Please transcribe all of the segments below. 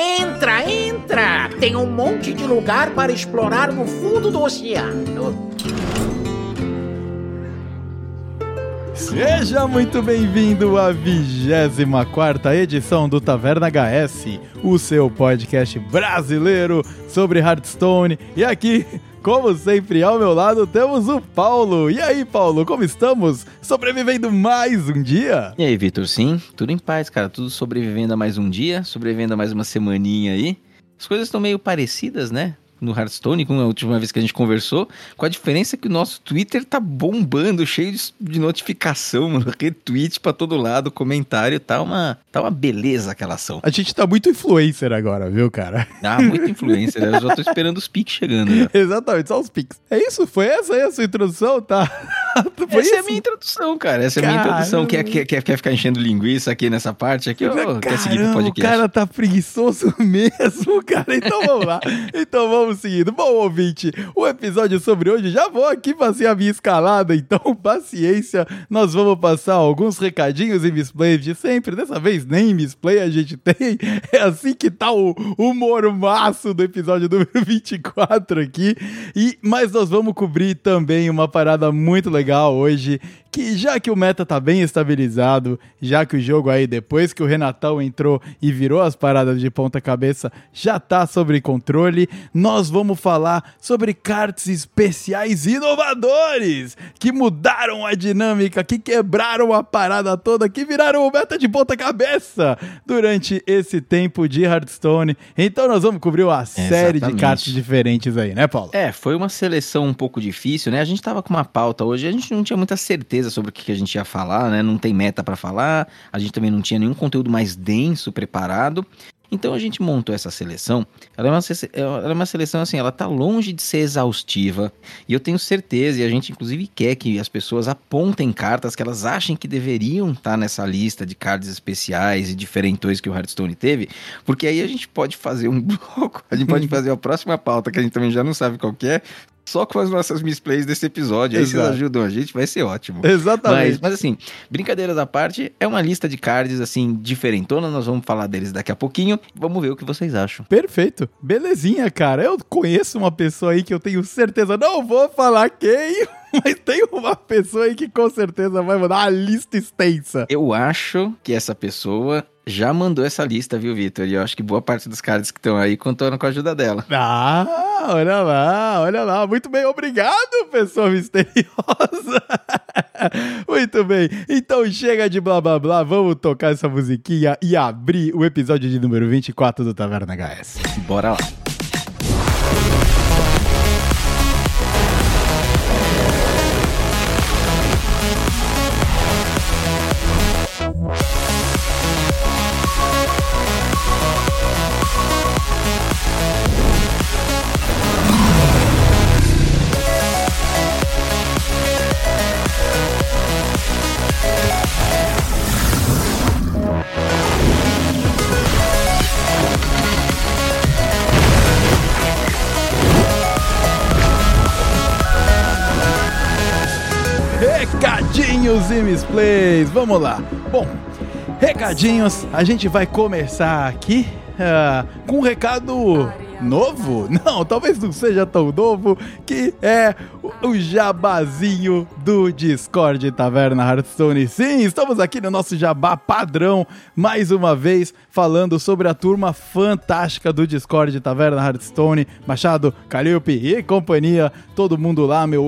Entra, entra! Tem um monte de lugar para explorar no fundo do oceano. Seja muito bem-vindo à 24 edição do Taverna HS, o seu podcast brasileiro sobre Hearthstone. E aqui, como sempre, ao meu lado temos o Paulo. E aí, Paulo, como estamos? Sobrevivendo mais um dia? E aí, Vitor? Sim, tudo em paz, cara. Tudo sobrevivendo a mais um dia, sobrevivendo a mais uma semaninha aí. As coisas estão meio parecidas, né? No Hearthstone, como a última vez que a gente conversou, com a diferença que o nosso Twitter tá bombando, cheio de, notificação, mano, retweet pra todo lado, comentário, tá uma, tá uma beleza aquela ação. A gente tá muito influencer agora, viu, cara? Ah, muito influencer, eu já tô esperando os piques chegando. Já. Exatamente, só os piques. É isso? Foi essa aí a sua introdução, tá? Foi essa isso? é a minha introdução, cara, essa é a minha introdução. Quer, quer, quer, ficar enchendo linguiça aqui nessa parte aqui, ou quer seguir pro podcast? o cara tá preguiçoso mesmo, cara, então vamos lá. Então vamos vamos seguindo. Bom, ouvinte, o episódio sobre hoje, já vou aqui fazer a minha escalada, então paciência. Nós vamos passar alguns recadinhos e misplays de sempre. Dessa vez nem misplay a gente tem. É assim que tá o, o mormaço do episódio número 24 aqui. E, mas nós vamos cobrir também uma parada muito legal hoje, que já que o meta tá bem estabilizado, já que o jogo aí, depois que o Renatão entrou e virou as paradas de ponta cabeça, já tá sob controle, nós vamos falar sobre cartas especiais inovadores, que mudaram a dinâmica, que quebraram a parada toda, que viraram o meta de ponta cabeça durante esse tempo de Hearthstone. Então nós vamos cobrir uma Exatamente. série de cartas diferentes aí, né, Paulo? É, foi uma seleção um pouco difícil, né? A gente tava com uma pauta hoje, a gente não tinha muita certeza certeza sobre o que a gente ia falar, né? Não tem meta para falar, a gente também não tinha nenhum conteúdo mais denso preparado. Então a gente montou essa seleção. Ela é, uma, ela é uma seleção assim, ela tá longe de ser exaustiva. E eu tenho certeza, e a gente inclusive quer que as pessoas apontem cartas que elas achem que deveriam estar tá nessa lista de cards especiais e diferentões que o Hearthstone teve. Porque aí a gente pode fazer um bloco, a gente pode fazer a próxima pauta, que a gente também já não sabe qual é, só com as nossas misplays desse episódio. Aí Exato. vocês ajudam a gente, vai ser ótimo. Exatamente. Mas, mas, assim, brincadeiras à parte, é uma lista de cards, assim, diferentona. Nós vamos falar deles daqui a pouquinho. Vamos ver o que vocês acham. Perfeito. Belezinha, cara. Eu conheço uma pessoa aí que eu tenho certeza, não vou falar quem, mas tem uma pessoa aí que com certeza vai mandar uma lista extensa. Eu acho que essa pessoa já mandou essa lista, viu, Vitor? E eu acho que boa parte dos caras que estão aí contando com a ajuda dela. Ah, olha lá, olha lá. Muito bem, obrigado, pessoa misteriosa. Muito bem. Então chega de blá blá blá, vamos tocar essa musiquinha e abrir o episódio de número 24 do Taverna HS. Bora lá. Misplays. Vamos lá. Bom, recadinhos, a gente vai começar aqui uh, com um recado novo? Não, talvez não seja tão novo, que é o jabazinho do Discord Taverna Hearthstone. Sim, estamos aqui no nosso jabá padrão, mais uma vez, falando sobre a turma fantástica do Discord Taverna Hearthstone, Machado, Calliope e companhia, todo mundo lá, meu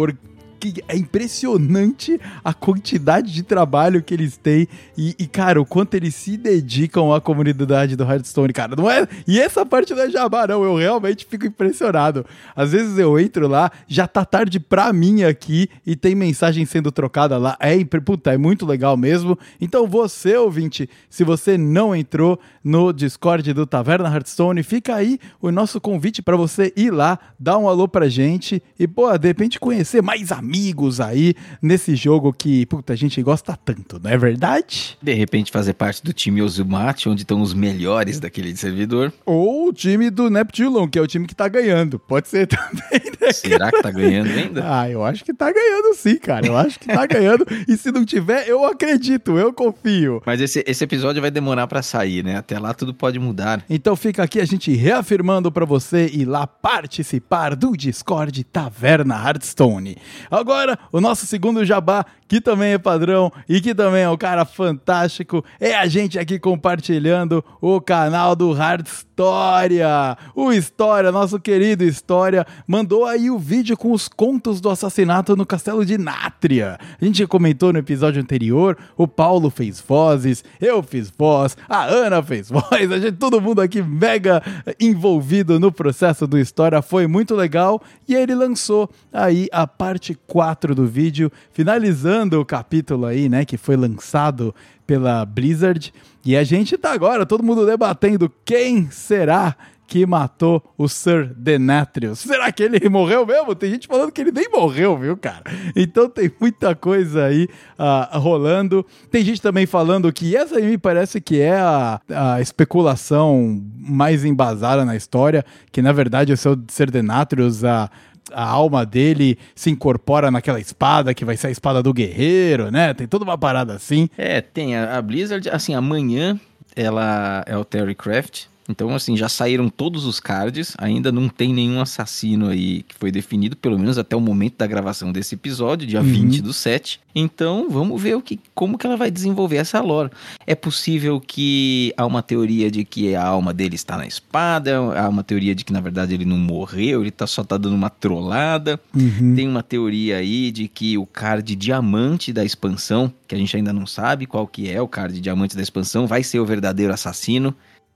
que é impressionante a quantidade de trabalho que eles têm e, e, cara, o quanto eles se dedicam à comunidade do Hearthstone, cara. Não é, e essa parte não é jabá, não. Eu realmente fico impressionado. Às vezes eu entro lá, já tá tarde pra mim aqui e tem mensagem sendo trocada lá. É, puta, é muito legal mesmo. Então você, ouvinte, se você não entrou no Discord do Taverna Hearthstone, fica aí o nosso convite para você ir lá, dar um alô pra gente e, pô, de repente conhecer mais amigos inimigos aí nesse jogo que, puta, a gente gosta tanto, não é verdade? De repente fazer parte do time Ozumate, onde estão os melhores daquele servidor. Ou o time do Neptulon, que é o time que tá ganhando. Pode ser também, né? Será que tá ganhando ainda? Ah, eu acho que tá ganhando sim, cara. Eu acho que tá ganhando. E se não tiver, eu acredito, eu confio. Mas esse, esse episódio vai demorar para sair, né? Até lá tudo pode mudar. Então fica aqui a gente reafirmando para você ir lá participar do Discord Taverna Hearthstone. Agora, o nosso segundo jabá, que também é padrão e que também é um cara fantástico, é a gente aqui compartilhando o canal do Hard História. O História, nosso querido História, mandou aí o vídeo com os contos do assassinato no castelo de Nátria. A gente comentou no episódio anterior, o Paulo fez vozes, eu fiz voz, a Ana fez voz, a gente, todo mundo aqui mega envolvido no processo do História, foi muito legal. E ele lançou aí a parte 4 do vídeo, finalizando o capítulo aí, né, que foi lançado pela Blizzard. E a gente tá agora, todo mundo debatendo quem será que matou o Sir Denatrius. Será que ele morreu mesmo? Tem gente falando que ele nem morreu, viu, cara? Então tem muita coisa aí uh, rolando. Tem gente também falando que essa aí me parece que é a, a especulação mais embasada na história, que na verdade o Sir Denatrius, a a alma dele se incorpora naquela espada que vai ser a espada do guerreiro, né? Tem toda uma parada assim. É, tem a, a Blizzard, assim, amanhã ela é o Terry Craft, então, assim, já saíram todos os cards, ainda não tem nenhum assassino aí que foi definido, pelo menos até o momento da gravação desse episódio, dia uhum. 20 do 7. Então, vamos ver o que, como que ela vai desenvolver essa lore. É possível que há uma teoria de que a alma dele está na espada, há uma teoria de que, na verdade, ele não morreu, ele tá, só tá dando uma trollada. Uhum. Tem uma teoria aí de que o card diamante da expansão, que a gente ainda não sabe qual que é o card diamante da expansão, vai ser o verdadeiro assassino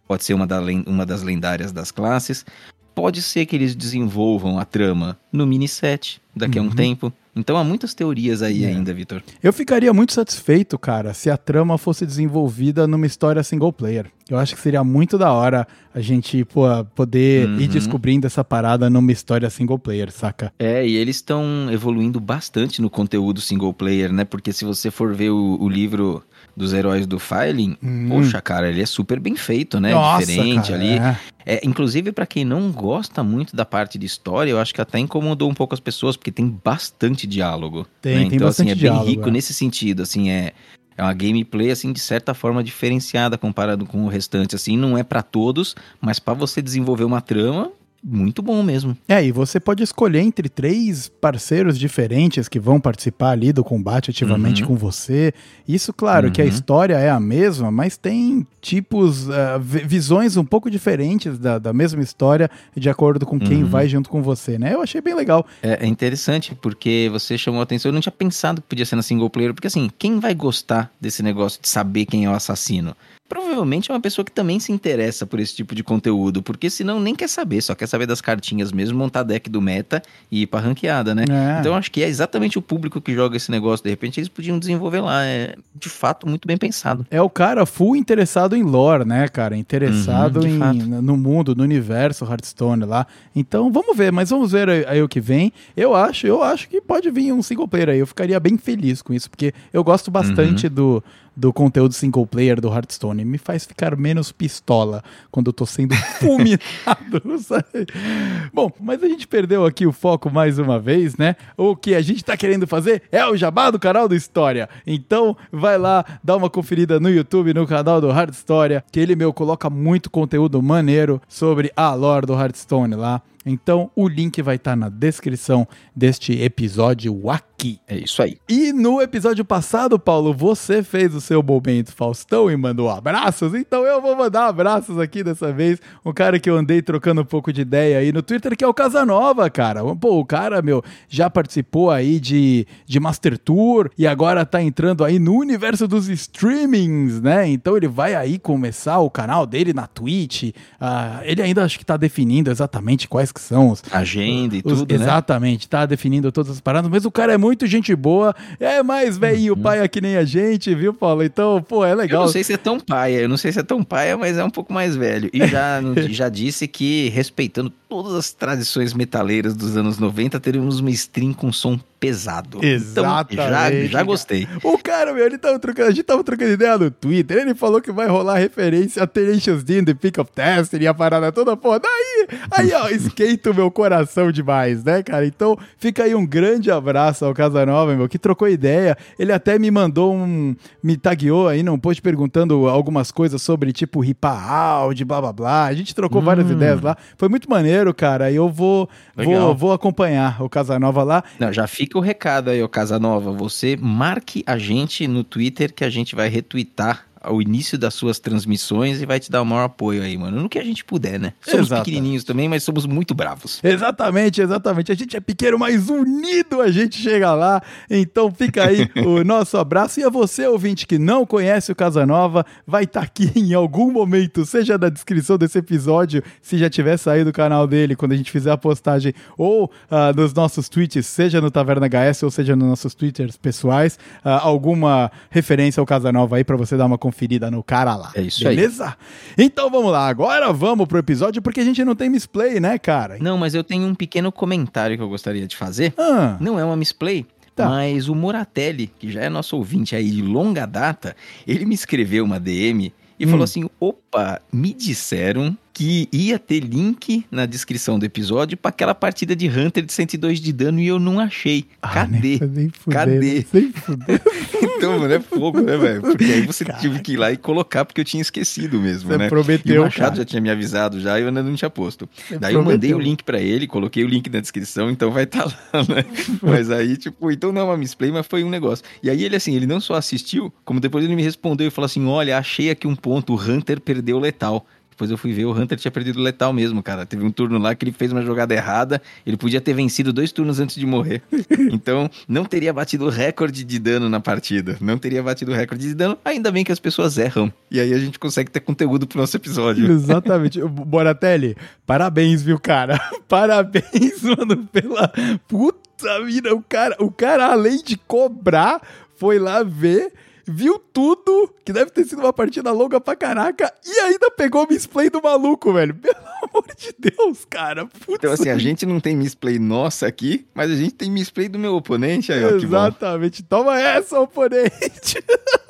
pode ser uma, da, uma das lendárias das classes. Pode ser que eles desenvolvam a trama no mini set daqui uhum. a um uhum. tempo. Então há muitas teorias aí é. ainda, Vitor. Eu ficaria muito satisfeito, cara, se a trama fosse desenvolvida numa história single player. Eu acho que seria muito da hora a gente pô, poder uhum. ir descobrindo essa parada numa história single player, saca? É, e eles estão evoluindo bastante no conteúdo single player, né? Porque se você for ver o, o livro dos heróis do Filing, hum. poxa, cara, ele é super bem feito, né? Nossa, Diferente cara, ali. É. É, inclusive, para quem não gosta muito da parte de história, eu acho que até incomodou um pouco as pessoas, porque tem bastante diálogo. Tem, né? tem então, assim, é diálogo, bem rico é. nesse sentido, assim, é. É uma gameplay, assim, de certa forma diferenciada comparado com o restante, assim, não é para todos, mas para você desenvolver uma trama, muito bom mesmo. É, e você pode escolher entre três parceiros diferentes que vão participar ali do combate ativamente uhum. com você. Isso, claro, uhum. que a uhum. história é a mesma, mas tem tipos, uh, visões um pouco diferentes da, da mesma história de acordo com quem uhum. vai junto com você, né? Eu achei bem legal. É, é, interessante porque você chamou a atenção. Eu não tinha pensado que podia ser na single player, porque assim, quem vai gostar desse negócio de saber quem é o assassino? Provavelmente é uma pessoa que também se interessa por esse tipo de conteúdo, porque senão nem quer saber, só quer saber das cartinhas mesmo, montar deck do meta e ir pra ranqueada, né? É. Então acho que é exatamente o público que joga esse negócio, de repente eles podiam desenvolver lá, é de fato muito bem pensado. É o cara full interessado em lore, né, cara? Interessado uhum, em, no mundo, no universo Hearthstone lá. Então vamos ver, mas vamos ver aí, aí, o que vem. Eu acho, eu acho que pode vir um single player aí, eu ficaria bem feliz com isso, porque eu gosto bastante uhum. do do conteúdo single player do Hearthstone. Me faz ficar menos pistola quando eu tô sendo fulminado? Bom, mas a gente perdeu aqui o foco mais uma vez, né? O que a gente tá querendo fazer é o jabá do canal do História. Então, vai lá, dá uma conferida no YouTube, no canal do Hard História, que ele, meu, coloca muito conteúdo maneiro sobre a lore do Hearthstone lá. Então o link vai estar tá na descrição deste episódio aqui. É isso aí. E no episódio passado, Paulo, você fez o seu momento Faustão e mandou abraços, então eu vou mandar abraços aqui dessa vez. Um cara que eu andei trocando um pouco de ideia aí no Twitter, que é o Casanova, cara. Pô, o cara, meu, já participou aí de, de Master Tour e agora tá entrando aí no universo dos streamings, né? Então ele vai aí começar o canal dele na Twitch. Uh, ele ainda acho que tá definindo exatamente quais que são os. Agenda e os- tudo, né? Exatamente, tá definindo todas as paradas, mas o cara é muito gente boa, é mais velhinho, pai é que nem a gente, viu, Paulo? Então, pô, é Eu legal. não sei se é tão paia, eu não sei se é tão paia, mas é um pouco mais velho. E já, já disse que, respeitando todas as tradições metaleiras dos anos 90, teremos uma stream com som pesado. Exatamente, Então, já, já gostei. O cara, meu, ele tava trocando, a gente tava trocando ideia no Twitter, ele falou que vai rolar referência a Tenacious D in The Pick of Destiny e a parada toda, pô, daí, aí, ó, esquenta o meu coração demais, né, cara? Então, fica aí um grande abraço ao Casanova, meu, que trocou ideia, ele até me mandou um, me tagueou aí num post perguntando algumas coisas sobre, tipo, ripa áudio, blá, blá, blá, a gente trocou várias ideias lá, foi muito maneiro, cara, e eu vou, vou, vou acompanhar o Casanova lá, Não, já fica o recado aí, ô Casanova. Você marque a gente no Twitter que a gente vai retweetar ao início das suas transmissões e vai te dar o maior apoio aí, mano. No que a gente puder, né? Somos Exato. pequenininhos também, mas somos muito bravos. Exatamente, exatamente. A gente é pequeno, mas unido a gente chega lá. Então fica aí o nosso abraço. E a você, ouvinte, que não conhece o Casanova, vai estar aqui em algum momento, seja na descrição desse episódio, se já tiver saído do canal dele, quando a gente fizer a postagem, ou ah, nos nossos tweets, seja no Taverna HS ou seja nos nossos twitters pessoais, ah, alguma referência ao Casanova aí pra você dar uma conferida no cara lá. É isso aí. Beleza? Então vamos lá, agora vamos pro episódio, porque a gente não tem misplay, né, cara? Não, mas eu tenho um pequeno comentário que eu gostaria de fazer. Ah. Não é uma misplay. Tá. Mas o Moratelli, que já é nosso ouvinte aí de longa data, ele me escreveu uma DM e Hum. falou assim: opa, me disseram que ia ter link na descrição do episódio pra aquela partida de Hunter de 102 de dano e eu não achei. Cadê? Ah, nem, nem fuder, Cadê? Nem fuder. então, mano, é fogo, né, velho? Porque aí você Caraca. tive que ir lá e colocar, porque eu tinha esquecido mesmo, Você né? prometeu, e o Machado cara. já tinha me avisado já e eu ainda não tinha posto. Você Daí eu mandei prometeu. o link pra ele, coloquei o link na descrição, então vai estar lá, né? mas aí, tipo, então não é uma misplay, mas foi um negócio. E aí ele, assim, ele não só assistiu, como depois ele me respondeu e falou assim: olha, achei aqui um ponto, o Hunter perdeu letal. Depois eu fui ver, o Hunter tinha perdido o letal mesmo, cara. Teve um turno lá que ele fez uma jogada errada, ele podia ter vencido dois turnos antes de morrer. Então, não teria batido o recorde de dano na partida. Não teria batido o recorde de dano, ainda bem que as pessoas erram. E aí a gente consegue ter conteúdo pro nosso episódio. Exatamente. Boratelli, parabéns, viu, cara? Parabéns, mano, pela puta vida. O cara, o cara, além de cobrar, foi lá ver, viu tudo, que deve ter sido uma partida longa pra caraca, e ainda pegou o misplay do maluco, velho. Pelo amor de Deus, cara. Putz, Então, assim, a gente não tem misplay nossa aqui, mas a gente tem misplay do meu oponente aí, ó. Exatamente. Toma essa, oponente.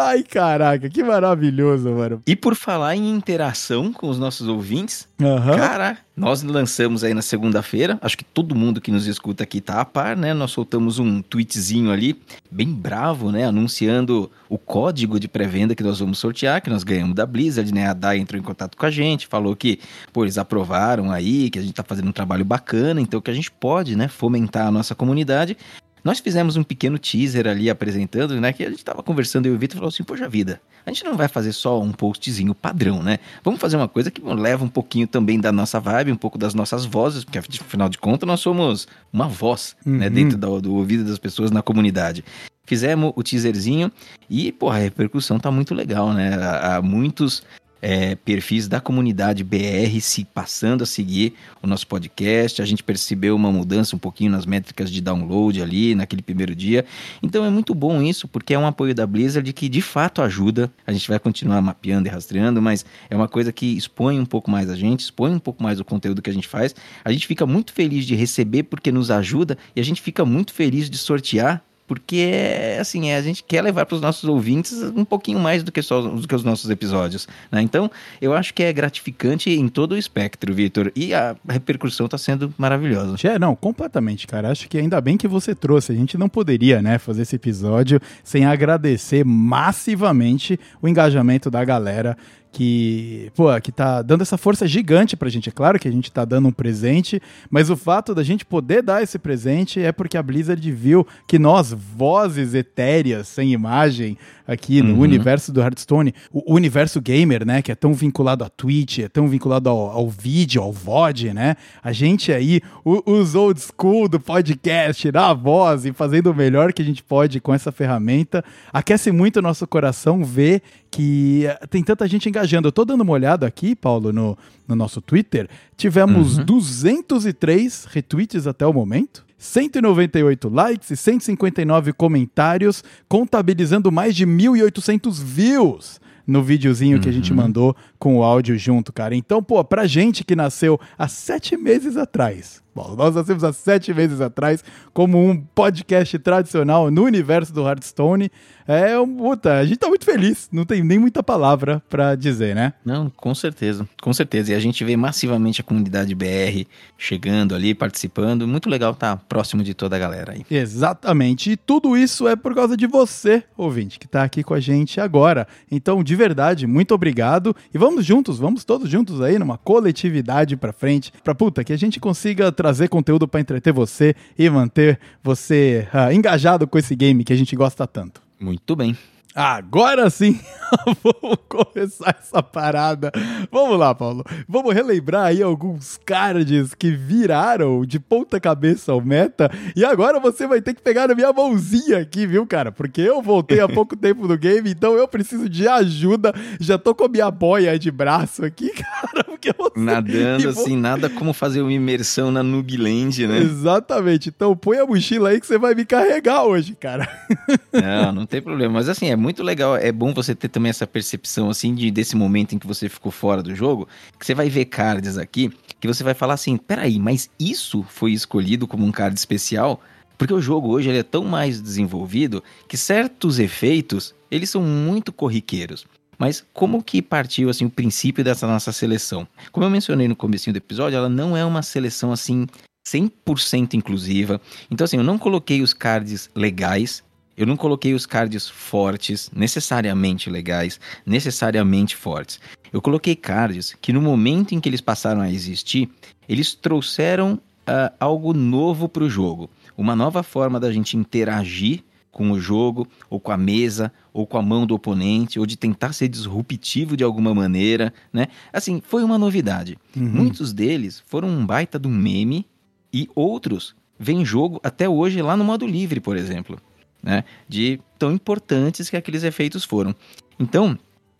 Ai, caraca, que maravilhoso, mano. E por falar em interação com os nossos ouvintes, Aham. cara, nós lançamos aí na segunda-feira, acho que todo mundo que nos escuta aqui tá a par, né? Nós soltamos um tweetzinho ali, bem bravo, né? Anunciando o código de pré-venda que nós vamos sortear, que nós ganhamos da Blizzard, né? A DAI entrou em contato com a gente, falou que, pô, eles aprovaram aí, que a gente tá fazendo um trabalho bacana, então que a gente pode, né, fomentar a nossa comunidade. Nós fizemos um pequeno teaser ali apresentando, né? Que a gente tava conversando e o Vitor falou assim: Poxa vida, a gente não vai fazer só um postzinho padrão, né? Vamos fazer uma coisa que leva um pouquinho também da nossa vibe, um pouco das nossas vozes, porque afinal de contas nós somos uma voz, né? Uhum. Dentro do, do ouvido das pessoas na comunidade. Fizemos o teaserzinho e, porra, a repercussão tá muito legal, né? Há muitos é, perfis da comunidade BR se passando a seguir o nosso podcast. A gente percebeu uma mudança um pouquinho nas métricas de download ali naquele primeiro dia. Então é muito bom isso, porque é um apoio da Blizzard que de fato ajuda. A gente vai continuar mapeando e rastreando, mas é uma coisa que expõe um pouco mais a gente, expõe um pouco mais o conteúdo que a gente faz. A gente fica muito feliz de receber porque nos ajuda e a gente fica muito feliz de sortear porque assim, a gente quer levar para os nossos ouvintes um pouquinho mais do que só do que os nossos episódios, né? Então, eu acho que é gratificante em todo o espectro, Vitor, e a repercussão está sendo maravilhosa. É, não, completamente, cara. Acho que ainda bem que você trouxe. A gente não poderia, né, fazer esse episódio sem agradecer massivamente o engajamento da galera que, pô, que tá dando essa força gigante pra gente. É claro que a gente tá dando um presente, mas o fato da gente poder dar esse presente é porque a Blizzard viu que nós, vozes etéreas, sem imagem, aqui no Uhum. universo do Hearthstone, o universo gamer, né, que é tão vinculado à Twitch, é tão vinculado ao, ao vídeo, ao VOD, né? A gente aí, o- os old school do podcast, na voz e fazendo o melhor que a gente pode com essa ferramenta, aquece muito o nosso coração ver que eh, tem tanta gente engajando. Eu tô dando uma olhada aqui, Paulo, no, no nosso Twitter. Tivemos Uhum. 203 retweets até o momento. 198 likes e 159 comentários, contabilizando mais de 1.800 views no videozinho que a gente Uhum. mandou com o áudio junto, cara. Então, pô, pra gente que nasceu há sete meses atrás, bom, nós nascemos há sete meses atrás como um podcast tradicional no universo do Hearthstone, é um puta, a gente tá muito feliz, não tem nem muita palavra pra dizer, né? Não, com certeza, com certeza. E a gente vê massivamente a comunidade BR chegando ali, participando. Muito legal estar próximo de toda a galera aí. Exatamente. E tudo isso é por causa de você, ouvinte, que tá aqui com a gente agora. Então, de verdade, muito obrigado. E vamos juntos, vamos todos juntos aí numa coletividade pra frente, pra puta, que a gente consiga trazer conteúdo pra entreter você e manter você ah, engajado com esse game que a gente gosta tanto. Muito bem. Agora sim, vamos começar essa parada. Vamos lá, Paulo. Vamos relembrar aí alguns cards que viraram de ponta cabeça o meta. E agora você vai ter que pegar na minha mãozinha aqui, viu, cara? Porque eu voltei há pouco tempo no game, então eu preciso de ajuda. Já tô com a minha boia de braço aqui, cara. Porque você... E Nadando vou- assim, nada como fazer uma imersão na Nubland, né? Exatamente. Então põe a mochila aí que você vai me carregar hoje, cara. Não, não tem problema. Mas assim, é muito legal. É bom você ter também essa percepção, assim, de, desse momento em que você ficou fora do jogo, que você vai ver cards aqui, que você vai falar assim, peraí, mas isso foi escolhido como um card especial? Porque o jogo hoje ele é tão mais desenvolvido que certos efeitos, eles são muito corriqueiros. Mas como que partiu assim o princípio dessa nossa seleção? Como eu mencionei no comecinho do episódio, ela não é uma seleção assim 100% inclusiva. Então assim, eu não coloquei os cards legais, eu não coloquei os cards fortes, necessariamente legais, necessariamente fortes. Eu coloquei cards que no momento em que eles passaram a existir, eles trouxeram ah, algo novo para o jogo. Uma nova forma da gente interagir com o jogo, ou com a mesa, ou com a mão do oponente, ou de tentar ser disruptivo de alguma maneira, né? Assim, foi uma novidade. Muitos deles foram um baita do meme, e outros vêm jogo até hoje lá no modo livre, por exemplo né? De tão importantes que aqueles efeitos foram. Então,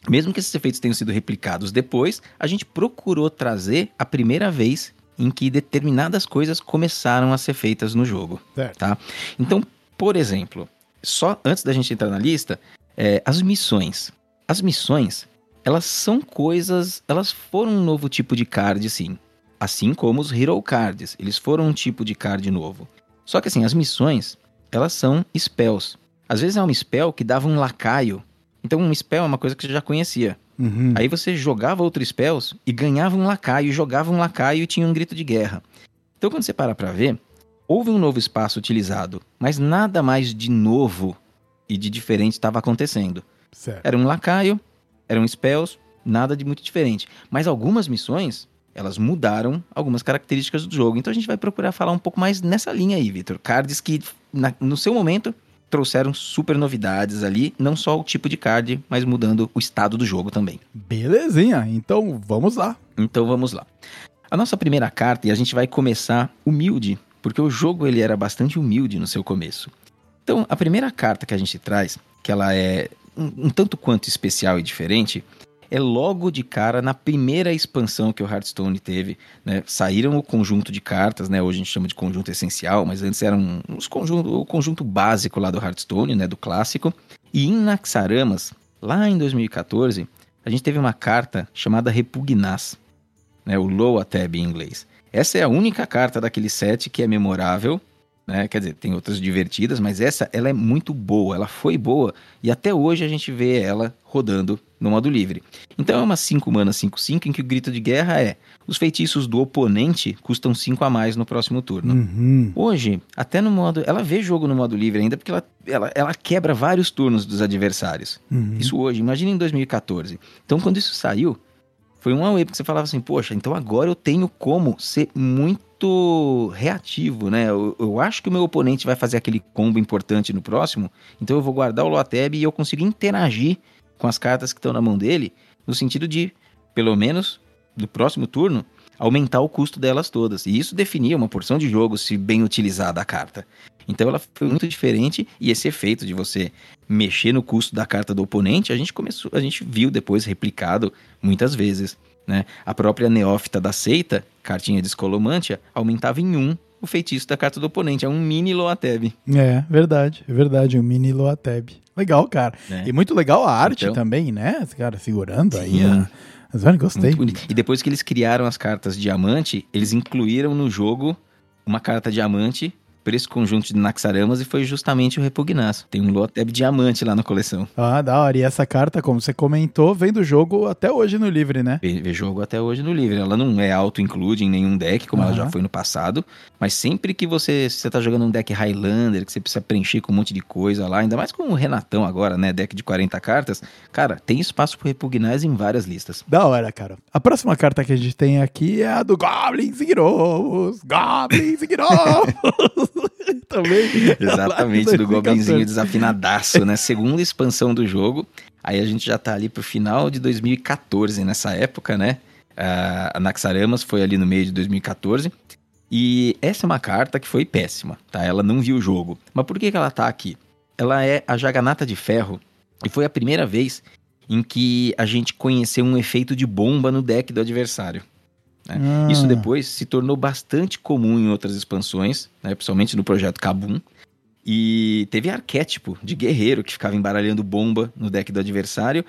mesmo que esses efeitos tenham sido replicados depois, a gente procurou trazer a primeira vez em que determinadas coisas começaram a ser feitas no jogo, Certo. tá? Então, por exemplo, só antes da gente entrar na lista, é, as missões. As missões, elas são coisas, elas foram um novo tipo de card, sim. Assim como os Hero Cards, eles foram um tipo de card novo. Só que assim, as missões, elas são spells. Às vezes é um spell que dava um lacaio. Então um spell é uma coisa que você já conhecia. Uhum. Aí você jogava outros spells e ganhava um lacaio, jogava um lacaio e tinha um grito de guerra. Então quando você para pra ver, houve um novo espaço utilizado, mas nada mais de novo e de diferente estava acontecendo. Certo. Era um lacaio, eram spells, nada de muito diferente. Mas algumas missões, elas mudaram algumas características do jogo. Então a gente vai procurar falar um pouco mais nessa linha aí, Vitor. Cards que, na- no seu momento, trouxeram super novidades ali. Não só o tipo de card, mas mudando o estado do jogo também. Belezinha. Então vamos lá. Então vamos lá. A nossa primeira carta, e a gente vai começar humilde, porque o jogo ele era bastante humilde no seu começo. Então, a primeira carta que a gente traz, que ela é um, um tanto quanto especial e diferente, é logo de cara na primeira expansão que o Hearthstone teve. Né? Saíram o conjunto de cartas, né? hoje a gente chama de conjunto essencial, mas antes era uns conjunto, o conjunto básico lá do Hearthstone, né? do clássico. E em Naxaramas, lá em 2014, a gente teve uma carta chamada Repugnaz né, o Loa Tab em inglês. Essa é a única carta daquele set que é memorável, né? Quer dizer, tem outras divertidas, mas essa ela é muito boa, ela foi boa e até hoje a gente vê ela rodando no modo livre. Então é uma 5 mana 5/5 em que o grito de guerra é: os feitiços do oponente custam 5 a mais no próximo turno. Uhum. Hoje, até no modo. Ela vê jogo no modo livre ainda, porque ela, ela, ela quebra vários turnos dos adversários. Uhum. Isso hoje, imagina em 2014. Então, quando isso saiu, foi um away, porque você falava assim, poxa, então agora eu tenho como ser muito reativo, né? Eu, eu acho que o meu oponente vai fazer aquele combo importante no próximo, então eu vou guardar o Loatab e eu consigo interagir com as cartas que estão na mão dele, no sentido de, pelo menos, do próximo turno, aumentar o custo delas todas. E isso definia uma porção de jogo se bem utilizada a carta. Então ela foi muito diferente e esse efeito de você mexer no custo da carta do oponente, a gente começou, a gente viu depois replicado muitas vezes. Né? A própria neófita da seita, cartinha de escolomântia, aumentava em um o feitiço da carta do oponente. É um mini Loateb. É, verdade, é verdade, um mini Loateb. Legal, cara. É. E muito legal a arte Então- também, né? Esse cara segurando aí. Sim. A... Mas, olha, gostei. E depois que eles criaram as cartas diamante, eles incluíram no jogo uma carta diamante por esse conjunto de Naxaramas e foi justamente o Repugnaço. Tem um Loateb diamante lá na coleção. Ah, da hora. E essa carta, como você comentou, vem do jogo até hoje no livre, né? Vê, vê jogo até hoje no livre. Ela não é auto-include em nenhum deck, como ela Aham. já foi no passado. Mas sempre que você, você tá jogando um deck Highlander, que você precisa preencher com um monte de coisa lá, ainda mais com o Renatão agora, né? Deck de 40 cartas, cara, tem espaço pro Repugnaz em várias listas. Da hora, cara. A próxima carta que a gente tem aqui é a do Goblins e Gnomos. Goblins e. Também. Exatamente, do 2014. Goblinzinho desafinadaço, né? Segunda expansão do jogo. Aí a gente já tá ali pro final de 2014, nessa época, né? Ah, A Naxaramas foi ali no meio de 2014. E essa é uma carta que foi péssima, tá? Ela não viu o jogo. Mas por que, que ela tá aqui? Ela é a Jaganata de Ferro. E foi a primeira vez em que a gente conheceu um efeito de bomba no deck do adversário. Ah, Isso depois se tornou bastante comum em outras expansões, né, principalmente no projeto Kabum. E teve arquétipo de guerreiro que ficava embaralhando bomba no deck do adversário.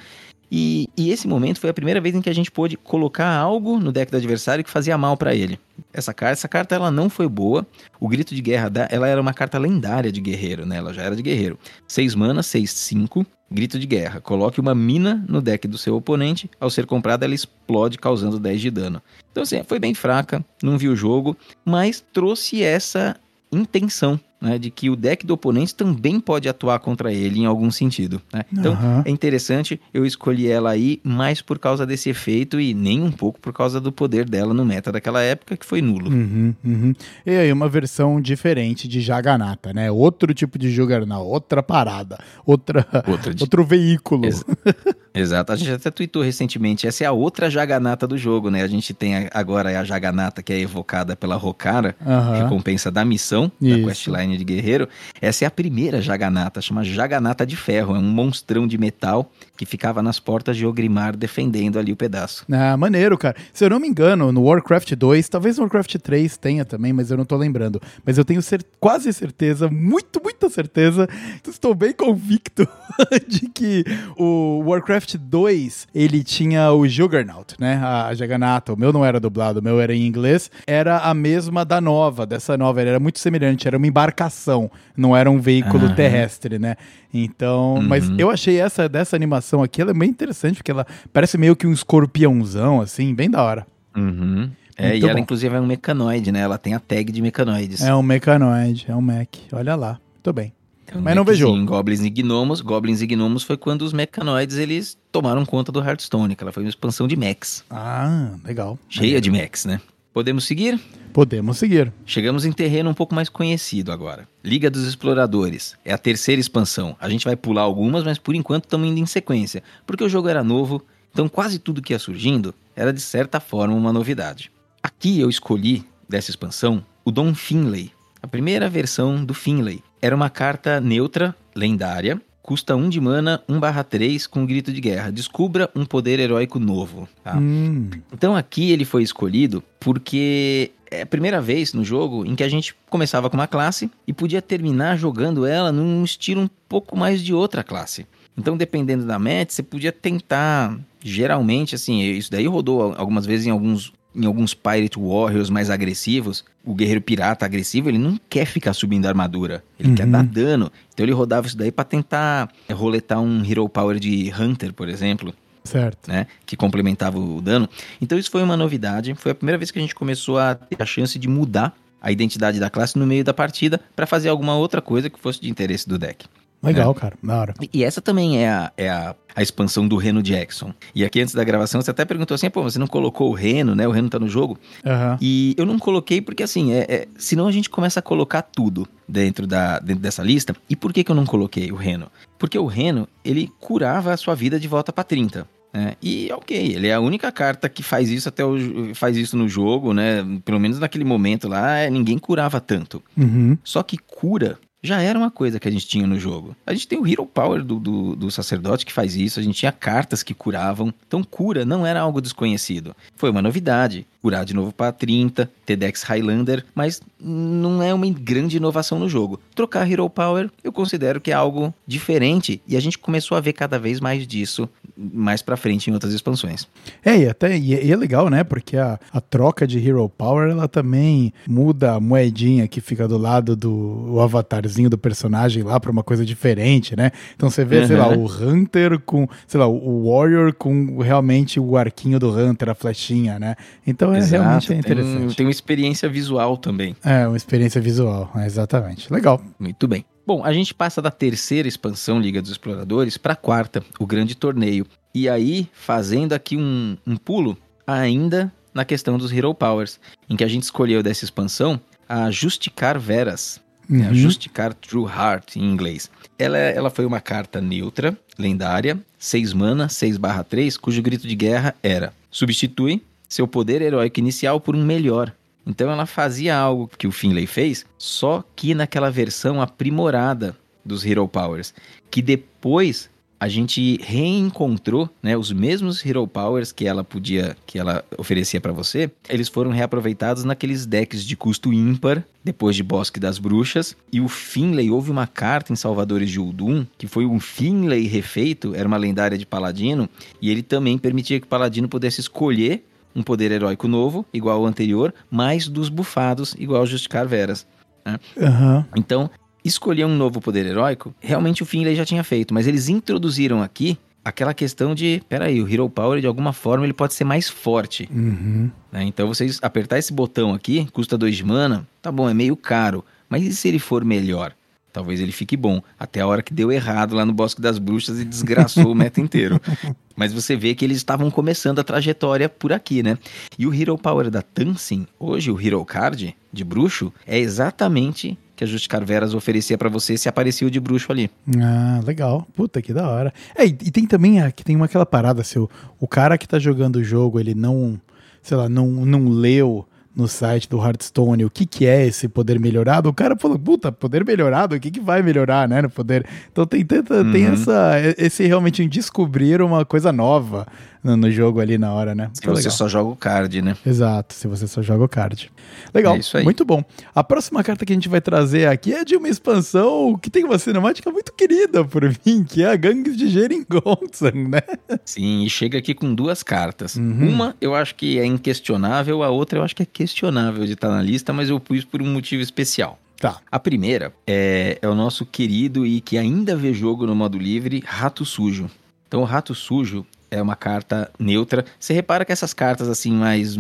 E, e esse momento foi a primeira vez em que a gente pôde colocar algo no deck do adversário que fazia mal pra ele. Essa carta, essa carta ela não foi boa. O grito de guerra da, ela era uma carta lendária de guerreiro, né? Ela já era de guerreiro. 6 mana, 6 5, grito de guerra. Coloque uma mina no deck do seu oponente. Ao ser comprada, ela explode causando 10 de dano. Então, assim, foi bem fraca, não viu o jogo, mas trouxe essa intenção, né, de que o deck do oponente também pode atuar contra ele em algum sentido. né? Então, Aham. é interessante, eu escolhi ela aí mais por causa desse efeito e nem um pouco por causa do poder dela no meta daquela época, que foi nulo. Uhum, uhum. E aí, uma versão diferente de Jaganata, né? Outro tipo de Juggernaut, outra parada, outra, Outra de- outro veículo. Ex- Exato, a gente até tweetou recentemente, essa é a outra Jaganata do jogo, né? A gente tem agora a Jaganata que é evocada pela Rokara, Aham. recompensa da missão, Isso. da questline de guerreiro. Essa é a primeira Jaganata, chama Jaganata de Ferro, é um monstrão de metal que ficava nas portas de Ogrimar defendendo ali o pedaço. Ah, maneiro, cara. Se eu não me engano, no Warcraft 2, talvez no Warcraft 3 tenha também, mas eu não tô lembrando. Mas eu tenho cer- quase certeza, muito, muita certeza, estou bem convicto de que o Warcraft 2, ele tinha o Juggernaut, né? A, Jagannata. O meu não era dublado, o meu era em inglês. Era a mesma da nova, dessa nova. Ele era muito semelhante, era uma embarcação, não era um veículo Aham. terrestre, né? Então, mas Uhum. eu achei essa dessa animação aqui, ela é bem interessante, porque ela parece meio que um escorpiãozão, assim, bem da hora. Uhum. É, Muito e ela bom. inclusive é um mecanoide, né? Ela tem a tag de mecanoides. É um mecanoide, é um mech. Olha lá, muito bem. Um mas não vejo. mechzinho, Goblins e Gnomos. Goblins e Gnomos foi quando os mecanoides eles tomaram conta do Hearthstone, que ela foi uma expansão de mechs. Ah, legal. Cheia de mechs, né? Podemos seguir? Podemos seguir. Chegamos em terreno um pouco mais conhecido agora. Liga dos Exploradores. É a terceira expansão. A gente vai pular algumas, mas por enquanto estamos indo em sequência. Porque o jogo era novo, então quase tudo que ia surgindo era de certa forma uma novidade. Aqui eu escolhi, dessa expansão, o Dom Finlay. A primeira versão do Finlay. Era uma carta neutra, lendária, custa 1 de mana, 1/3 com grito de guerra. Descubra um poder heróico novo. tá? Hum, Então aqui ele foi escolhido porque é a primeira vez no jogo em que a gente começava com uma classe e podia terminar jogando ela num estilo um pouco mais de outra classe. Então, dependendo da match, você podia tentar, geralmente, assim, isso daí rodou algumas vezes em alguns, em alguns Pirate Warriors mais agressivos. O guerreiro pirata agressivo, ele não quer ficar subindo a armadura, ele Uhum. quer dar dano. Então ele rodava isso daí pra tentar é, roletar um Hero Power de Hunter, por exemplo certo. né, que complementava o dano. Então isso foi uma novidade, foi a primeira vez que a gente começou a ter a chance de mudar a identidade da classe no meio da partida para fazer alguma outra coisa que fosse de interesse do deck. Legal, cara. Da hora. E- essa também é a, é a, a expansão do Reno Jackson. E aqui antes da gravação você até perguntou assim, pô, você não colocou o Reno, né? O Reno tá no jogo. Aham. E eu não coloquei porque assim, é, é- senão a gente começa a colocar tudo dentro, da, dentro dessa lista. E por que, que eu não coloquei o Reno? Porque o Reno, ele curava a sua vida de volta pra 30. né? E ok, ele é a única carta que faz isso até o, faz isso no jogo, né? Pelo menos naquele momento lá, é, ninguém curava tanto. Uhum. Só que cura já era uma coisa que a gente tinha no jogo. A gente tem o Hero Power do, do, do, sacerdote que faz isso, a gente tinha cartas que curavam. Então, cura não era algo desconhecido. Foi uma novidade. Curar de novo para 30, TEDx Highlander, mas não é uma grande inovação no jogo. Trocar Hero Power, eu considero que é algo diferente e a gente começou a ver cada vez mais disso mais para frente em outras expansões. É, e até e é, legal, né? Porque a, a troca de Hero Power, ela também muda a moedinha que fica do lado do avatarzinho do personagem lá para uma coisa diferente, né? Então você vê, uhum. sei lá, o Hunter com, sei lá, o Warrior com realmente o arquinho do Hunter, a flechinha, né? Então é Exato, realmente é interessante. Tem, tem uma experiência visual também. É, uma experiência visual, exatamente. Legal. Muito bem. Bom, a gente passa da terceira expansão Liga dos Exploradores para a quarta, o Grande Torneio. E aí, fazendo aqui um, um pulo, ainda na questão dos Hero Powers, em que a gente escolheu dessa expansão a Justicar Veras, né, uhum. a Justicar True Heart em inglês. Ela, ela foi uma carta neutra, lendária, 6 mana, 6 barra 3, cujo grito de guerra era substitui seu poder heróico inicial por um melhor. Então ela fazia algo que o Finlay fez, só que naquela versão aprimorada dos Hero Powers, que depois a gente reencontrou, né, os mesmos Hero Powers que ela podia, que ela oferecia para você, eles foram reaproveitados naqueles decks de custo ímpar, depois de Bosque das Bruxas, e o Finlay, houve uma carta em Salvadores de Uldum, que foi um Finlay refeito, era uma lendária de Paladino, e ele também permitia que o Paladino pudesse escolher um poder heróico novo, igual ao anterior, mais dos bufados, igual ao Justicar Veras. Né? Uhum. Então, escolher um novo poder heróico, realmente o Finlay já tinha feito, mas eles introduziram aqui aquela questão de, peraí, o Hero Power de alguma forma ele pode ser mais forte. Uhum. Né? Então vocês apertar esse botão aqui, custa 2 de mana, tá bom, é meio caro, mas e se ele for melhor? Talvez ele fique bom. Até a hora que deu errado lá no Bosque das Bruxas e desgraçou o meta inteiro. Mas você vê que eles estavam começando a trajetória por aqui, né? E o Hero Power da Tansin, hoje o Hero Card de bruxo, é exatamente que a Justicar Veras oferecia para você se aparecia o de bruxo ali. Ah, legal. Puta, que da hora. É, e, e tem também aqui tem uma aquela parada, seu, o cara que tá jogando o jogo, ele não, sei lá, não, não leu no site do Hearthstone o que, que é esse poder melhorado, o cara falou, puta, poder melhorado, o que, que vai melhorar, né, no poder? Então tem, tanta, uhum. tem essa, esse realmente descobrir uma coisa nova no, no jogo ali na hora, né? Se você legal. só joga o card, né? Exato, se você só joga o card. Legal, é isso aí. muito bom. A próxima carta que a gente vai trazer aqui é de uma expansão que tem uma cinemática muito querida por mim, que é a Gangues de Geringonsan, né? Sim, e chega aqui com duas cartas. Uhum. Uma eu acho que é inquestionável, a outra eu acho que é questionável de estar na lista, mas eu pus por um motivo especial. Tá. A primeira é, é o nosso querido e que ainda vê jogo no modo livre, Rato Sujo. Então, o Rato Sujo é uma carta neutra. Você repara que essas cartas assim mais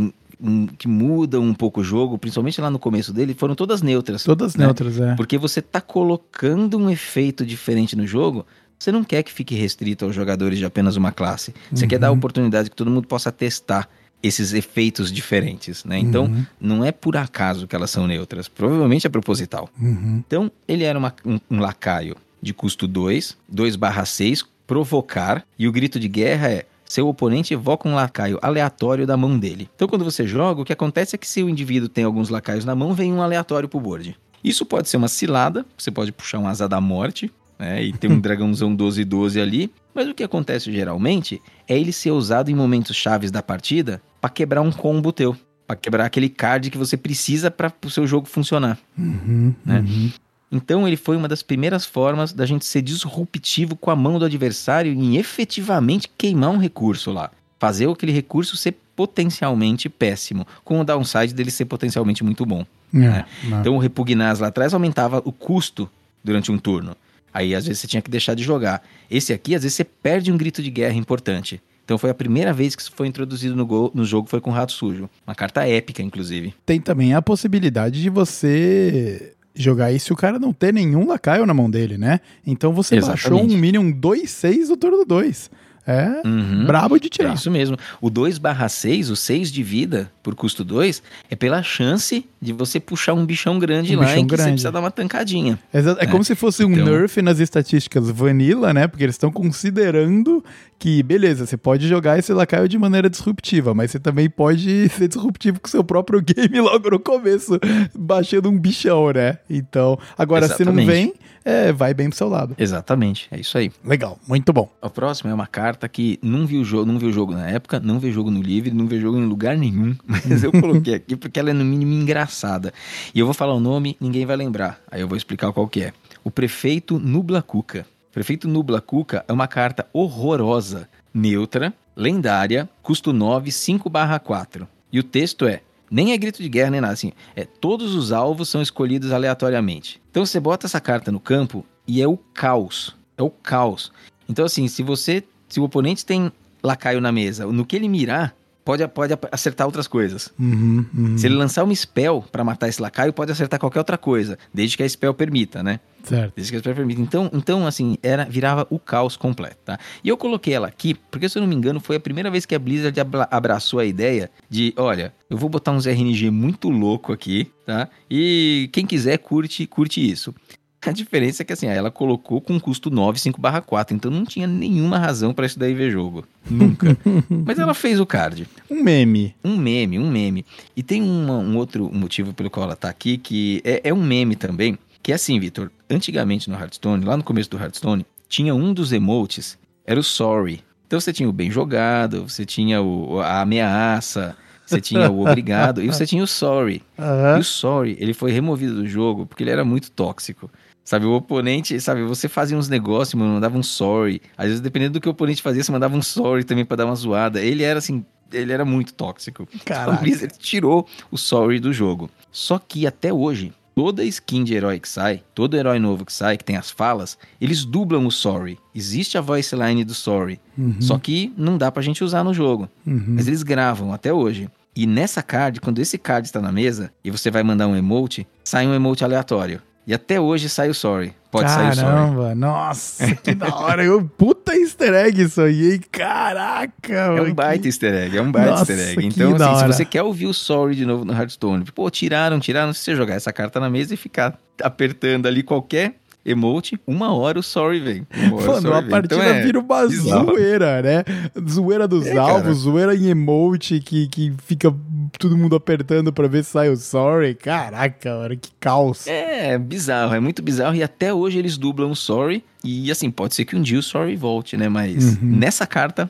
que mudam um pouco o jogo, principalmente lá no começo dele, foram todas neutras. Todas né? neutras, é. Porque você tá colocando um efeito diferente no jogo. Você não quer que fique restrito aos jogadores de apenas uma classe. Você uhum. quer dar a oportunidade que todo mundo possa testar esses efeitos diferentes, né? Então, uhum. não é por acaso que elas são neutras. Provavelmente é proposital. Uhum. Então, ele era uma, um, um lacaio de custo 2, 2 barra 6, provocar, e o grito de guerra é seu oponente evoca um lacaio aleatório da mão dele. Então, quando você joga, o que acontece é que se o indivíduo tem alguns lacaios na mão, vem um aleatório pro board. Isso pode ser uma cilada, você pode puxar um asa da morte, né, e ter um dragãozão 12-12 ali, mas o que acontece geralmente é ele ser usado em momentos chaves da partida para quebrar um combo teu, para quebrar aquele card que você precisa para o seu jogo funcionar. Uhum, né? Uhum. Então ele foi uma das primeiras formas da gente ser disruptivo com a mão do adversário em efetivamente queimar um recurso lá. Fazer aquele recurso ser potencialmente péssimo, com o downside dele ser potencialmente muito bom. É, né? Então o repugnar lá atrás aumentava o custo durante um turno. Aí às vezes você tinha que deixar de jogar. Esse aqui, às vezes você perde um grito de guerra importante. Então foi a primeira vez que isso foi introduzido no, gol, no jogo, foi com Rato Sujo. Uma carta épica, inclusive. Tem também a possibilidade de você jogar isso e o cara não ter nenhum lacaio na mão dele, né? Então você Exatamente. baixou um Minion 2-6 do turno 2. É Uhum. brabo de É tirar. isso mesmo. O 2 barra 6, o 6 de vida, por custo 2, é pela chance de você puxar um bichão grande Um lá bichão em que você precisa dar uma tancadinha. Exa- É, como se fosse um Então- nerf nas estatísticas vanilla, né? Porque eles estão considerando que, beleza, você pode jogar esse lacaio de maneira disruptiva, mas você também pode ser disruptivo com o seu próprio game logo no começo, baixando um bichão, né? Então, agora se não Exatamente. vem, é, vai bem pro seu lado. Exatamente, é isso aí. Legal, muito bom. O próximo é uma carta que não viu jogo, não viu jogo na época, não vê jogo no livre, não vê jogo em lugar nenhum, mas eu coloquei aqui porque ela é no mínimo engraçada. E eu vou falar o nome, ninguém vai lembrar. Aí eu vou explicar qual que é. O prefeito Nubla Cuca. Prefeito Nubla Cuca é uma carta horrorosa, neutra, lendária, custo 9, 5/4. E o texto é nem é grito de guerra nem nada assim. É todos os alvos são escolhidos aleatoriamente. Então você bota essa carta no campo e é o caos. É o caos. Então assim, se você, se o oponente tem lacaio na mesa, no que ele mirar, pode, pode acertar outras coisas. Uhum, uhum. Se ele lançar uma spell pra matar esse lacaio, pode acertar qualquer outra coisa, desde que a spell permita, né? Certo. Desde que a spell permita. Então, então assim, era, virava o caos completo, tá? E eu coloquei ela aqui, porque se eu não me engano, foi a primeira vez que a Blizzard abra- abraçou a ideia de, olha, eu vou botar uns RNG muito louco aqui, tá? E quem quiser curte, curte isso. A diferença é que assim, ela colocou com custo 9, 5 4, então não tinha nenhuma razão pra isso daí ver jogo. Nunca. Mas ela fez o card. Um meme. Um meme, um meme. E tem uma- um outro motivo pelo qual ela tá aqui, que é, é um meme também, que é assim, Vitor. Antigamente no Hearthstone, lá no começo do Hearthstone, tinha um dos emotes, era o Sorry. Então você tinha o bem jogado, você tinha o, a ameaça, você tinha o obrigado, e você tinha o Sorry. E Aham. o Sorry, ele foi removido do jogo porque ele era muito tóxico. Sabe, o oponente, sabe, você fazia uns negócios, mano, mandava um sorry. Às vezes, dependendo do que o oponente fazia, você mandava um sorry também pra dar uma zoada. Ele era assim, ele era muito tóxico. Então, Caraca. a Blizzard tirou o sorry do jogo. Só que até hoje, toda skin de herói que sai, todo herói novo que sai, que tem as falas, eles dublam o sorry. Existe a voice line do sorry. Uhum, Só que não dá pra gente usar no jogo. uhum. Mas eles gravam até hoje. E nessa card, quando esse card está na mesa e você vai mandar um emote, sai um emote aleatório. E até hoje sai o sorry. Pode sair o sorry. Caramba, nossa, que da hora. Eu- Puta easter egg isso aí, hein? Caraca, É um que- baita easter egg, é um baita Nossa, easter egg. que Então, assim, se você quer ouvir o sorry de novo no Hearthstone, pô, tiraram, tiraram, se você jogar essa carta na mesa e ficar apertando ali qualquer emote, uma hora o sorry vem. Hora Mano, sorry a vem. partida Então, é vira uma bizarro. zoeira, né? Zoeira dos É, cara. alvos, zoeira em emote que, que fica todo mundo apertando pra ver se sai o sorry. Caraca, mano, que caos. É bizarro, é muito bizarro e até hoje eles dublam o sorry e assim, pode ser que um dia o sorry volte, né? Mas Uhum. nessa carta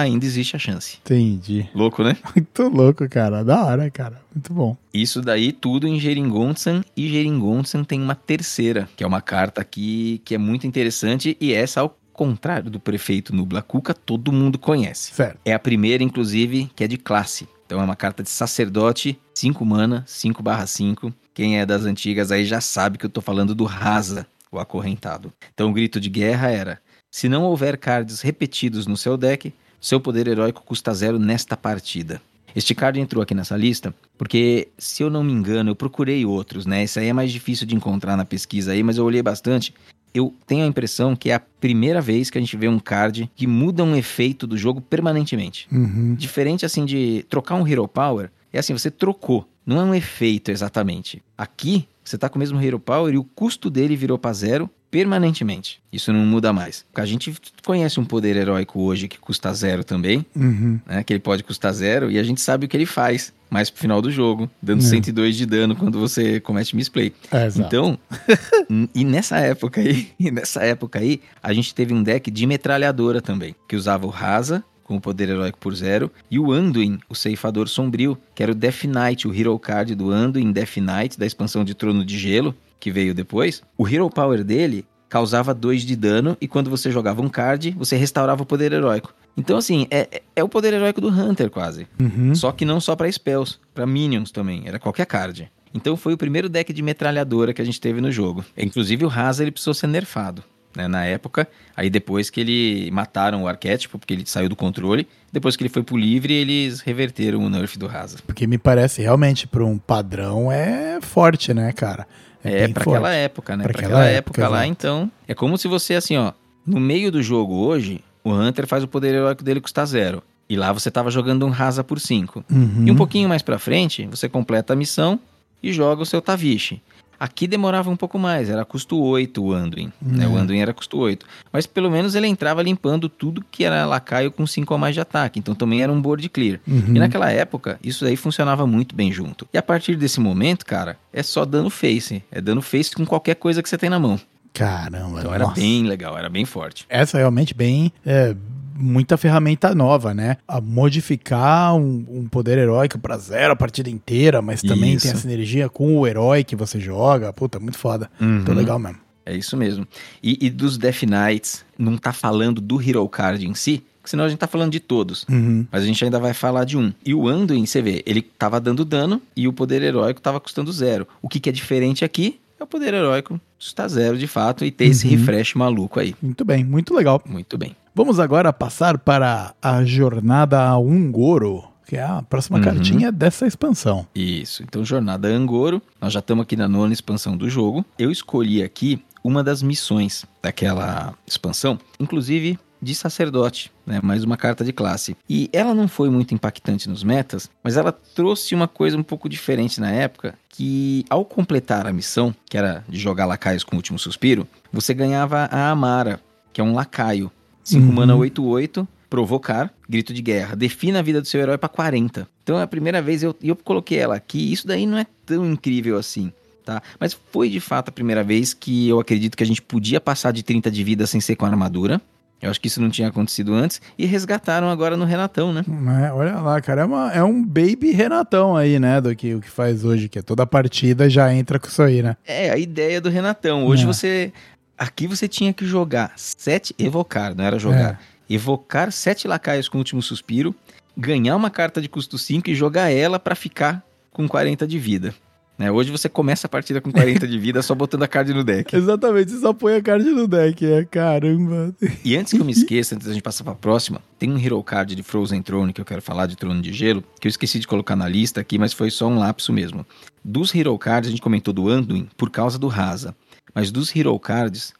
ainda existe a chance. Entendi. Louco, né? Muito louco, cara. Da hora, cara. Muito bom. Isso daí tudo em Geringonsan e Geringonsan tem uma terceira, que é uma carta aqui que é muito interessante e essa ao contrário do prefeito Nubla Cuca, todo mundo conhece. Certo. É a primeira, inclusive, que é de classe. Então é uma carta de sacerdote, 5 mana, 5 barra 5. Quem é das antigas aí já sabe que eu tô falando do Rasa, o acorrentado. Então o grito de guerra era: se não houver cards repetidos no seu deck, seu poder heróico custa zero nesta partida. Este card entrou aqui nessa lista porque, se eu não me engano, eu procurei outros, né? Esse aí é mais difícil de encontrar na pesquisa aí, mas eu olhei bastante. Eu tenho a impressão que é a primeira vez que a gente vê um card que muda um efeito do jogo permanentemente. Uhum. Diferente assim de trocar um Hero Power, é assim, você trocou, não é um efeito exatamente. Aqui, você tá com o mesmo Hero Power e o custo dele virou para zero permanentemente. Isso não muda mais. A gente conhece um poder heróico hoje que custa zero também, Uhum. né? Que ele pode custar zero e a gente sabe o que ele faz mais pro final do jogo, dando É. 102 de dano quando você comete misplay. É. Então, e nessa época aí, e nessa época aí, a gente teve um deck de metralhadora também, que usava o Rasa com o poder heróico por zero, e o Anduin, o ceifador sombrio, que era o Death Knight, o hero card do Anduin Death Knight, da expansão de Trono de Gelo, que veio depois. O hero power dele causava 2 de dano, e quando você jogava um card, você restaurava o poder heróico. Então, assim, é, é- o poder heróico do Hunter, quase. Uhum. Só que não só pra spells, pra minions também, era qualquer card. Então foi o primeiro deck de metralhadora que a gente teve no jogo. Inclusive o Rasa ele precisou ser nerfado. Né, na época, aí depois que ele mataram o arquétipo, porque ele saiu do controle, depois que ele foi pro livre, eles reverteram o nerf do Rasa. Porque me parece realmente para um padrão é forte, né, cara? É, pra forte. aquela época, né? Pra Pra aquela aquela época, época, lá, então. É como se você, assim, ó, no meio do jogo hoje, o Hunter faz o poder heróico dele custar zero. E lá você tava jogando um rasa por 5. Uhum. E um pouquinho mais pra frente, você completa a missão e joga o seu Tavish. Aqui demorava um pouco mais, era custo 8 o Anduin. Né? O É. Anduin era custo 8. Mas pelo menos ele entrava limpando tudo que era lacaio com 5 ou mais de ataque. Então também era um board clear. Uhum. E naquela época, isso daí funcionava muito bem junto. E a partir desse momento, cara, é só dano face. É dano face com qualquer coisa que você tem na mão. Caramba, Então era nossa. bem legal, era bem forte. Essa é realmente bem. é, muita ferramenta nova, né? A modificar um, um poder heróico pra zero a partida inteira, mas também Isso. tem essa sinergia com o herói que você joga. Puta, muito foda. Uhum. legal mesmo. É isso mesmo. E, e dos Death Knights, não tá falando do Hero Card em si, senão a gente tá falando de todos. Uhum. Mas a gente ainda vai falar de um. E o Anduin, você vê, ele tava dando dano e o poder heróico tava custando zero. O que, que é diferente aqui é o poder heróico custar zero de fato e ter esse Uhum. refresh maluco aí. Muito bem, muito legal. Muito bem. Vamos agora passar para a jornada a Ungoro, que é a próxima Uhum. cartinha dessa expansão. Isso. Então, Jornada Angoro. Nós já estamos aqui na nona expansão do jogo. Eu escolhi aqui uma das missões daquela expansão, inclusive de sacerdote, né? Mais uma carta de classe. E ela não foi muito impactante nos metas, mas ela trouxe uma coisa um pouco diferente na época, que ao completar a missão, que era de jogar lacaios com o último suspiro, você ganhava a Amara, que é um lacaio. 5 Uhum. mana 8-8, provocar, grito de guerra. Defina a vida do seu herói para 40. Então é a primeira vez eu, eu coloquei ela aqui. Isso daí não é tão incrível assim, tá? Mas foi de fato a primeira vez que eu acredito que a gente podia passar de 30 de vida sem ser com armadura. Eu acho que isso não tinha acontecido antes. E resgataram agora no Renatão, né? É, olha lá, cara, é, uma- é um baby Renatão aí, né? Do que o que faz hoje, que é toda partida já entra com isso aí, né? É, a ideia do Renatão. Hoje É. você. Aqui você tinha que jogar sete. Evocar, não era jogar. Evocar sete lacaios com o último suspiro, ganhar uma carta de custo 5 e jogar ela pra ficar com 40 de vida. Né? Hoje você começa a partida com 40 de vida só botando a card no deck. Exatamente, você só põe a card no deck, é caramba. E antes que eu me esqueça, antes da gente passar pra próxima, tem um Hero Card de Frozen Throne que eu quero falar, de Trono de Gelo, que eu esqueci de colocar na lista aqui, mas foi só um lapso mesmo. Dos Hero Cards, a gente comentou do Anduin por causa do Rasa. Mas dos Hero Cards,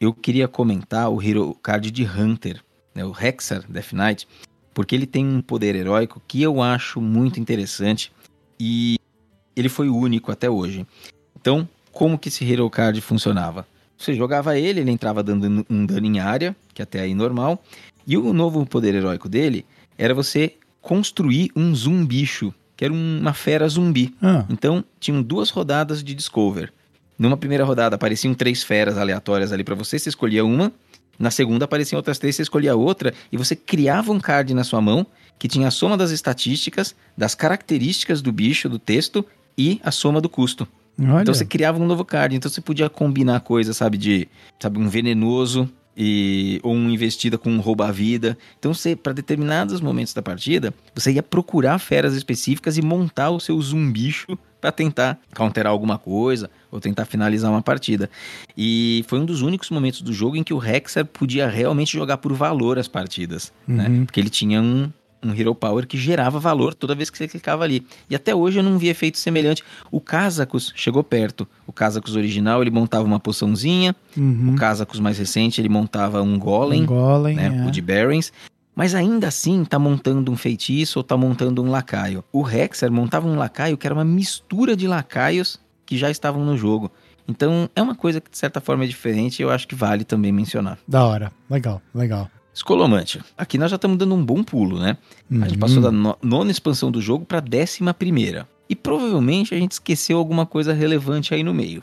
eu queria comentar o Hero Card de Hunter, né, o Hexar Death Knight, porque ele tem um poder heróico que eu acho muito interessante e ele foi o único até hoje. Então, como que esse Hero Card funcionava? Você jogava ele, ele entrava dando um dano em área, que até aí normal, e o novo poder heróico dele era você construir um zumbicho, que era uma fera zumbi. Ah, Então, tinham duas rodadas de Discover. Numa primeira rodada apareciam três feras aleatórias ali pra você, você escolhia uma. Na segunda apareciam outras três, você escolhia outra. E você criava um card na sua mão que tinha a soma das estatísticas, das características do bicho, do texto e a soma do custo. olha. Então você criava um novo card. Então você podia combinar coisas, sabe, de sabe, um venenoso e ou um investida com um rouba-vida. Então você, para determinados momentos da partida, você ia procurar feras específicas e montar o seu zumbicho para tentar counterar alguma coisa ou tentar finalizar uma partida. E foi um dos únicos momentos do jogo em que o Hexer podia realmente jogar por valor as partidas, né? Uhum. Porque ele tinha um um Hero Power que gerava valor toda vez que você clicava ali. E até hoje eu não vi efeito semelhante. O Kazakus chegou perto. O Kazakus original, ele montava uma poçãozinha. Uhum. O Kazakus mais recente, ele montava um Golem, Um golem, né? é. O de Barrens. Mas ainda assim, tá montando um feitiço ou tá montando um lacaio. O Hexer montava um lacaio que era uma mistura de lacaios que já estavam no jogo. Então, é uma coisa que de certa forma é diferente e eu acho que vale também mencionar. Da hora, legal, legal. Escolomante. Aqui nós já estamos dando um bom pulo, né? A gente Uhum. passou da no- nona expansão do jogo para décima primeira. E provavelmente a gente esqueceu alguma coisa relevante aí no meio.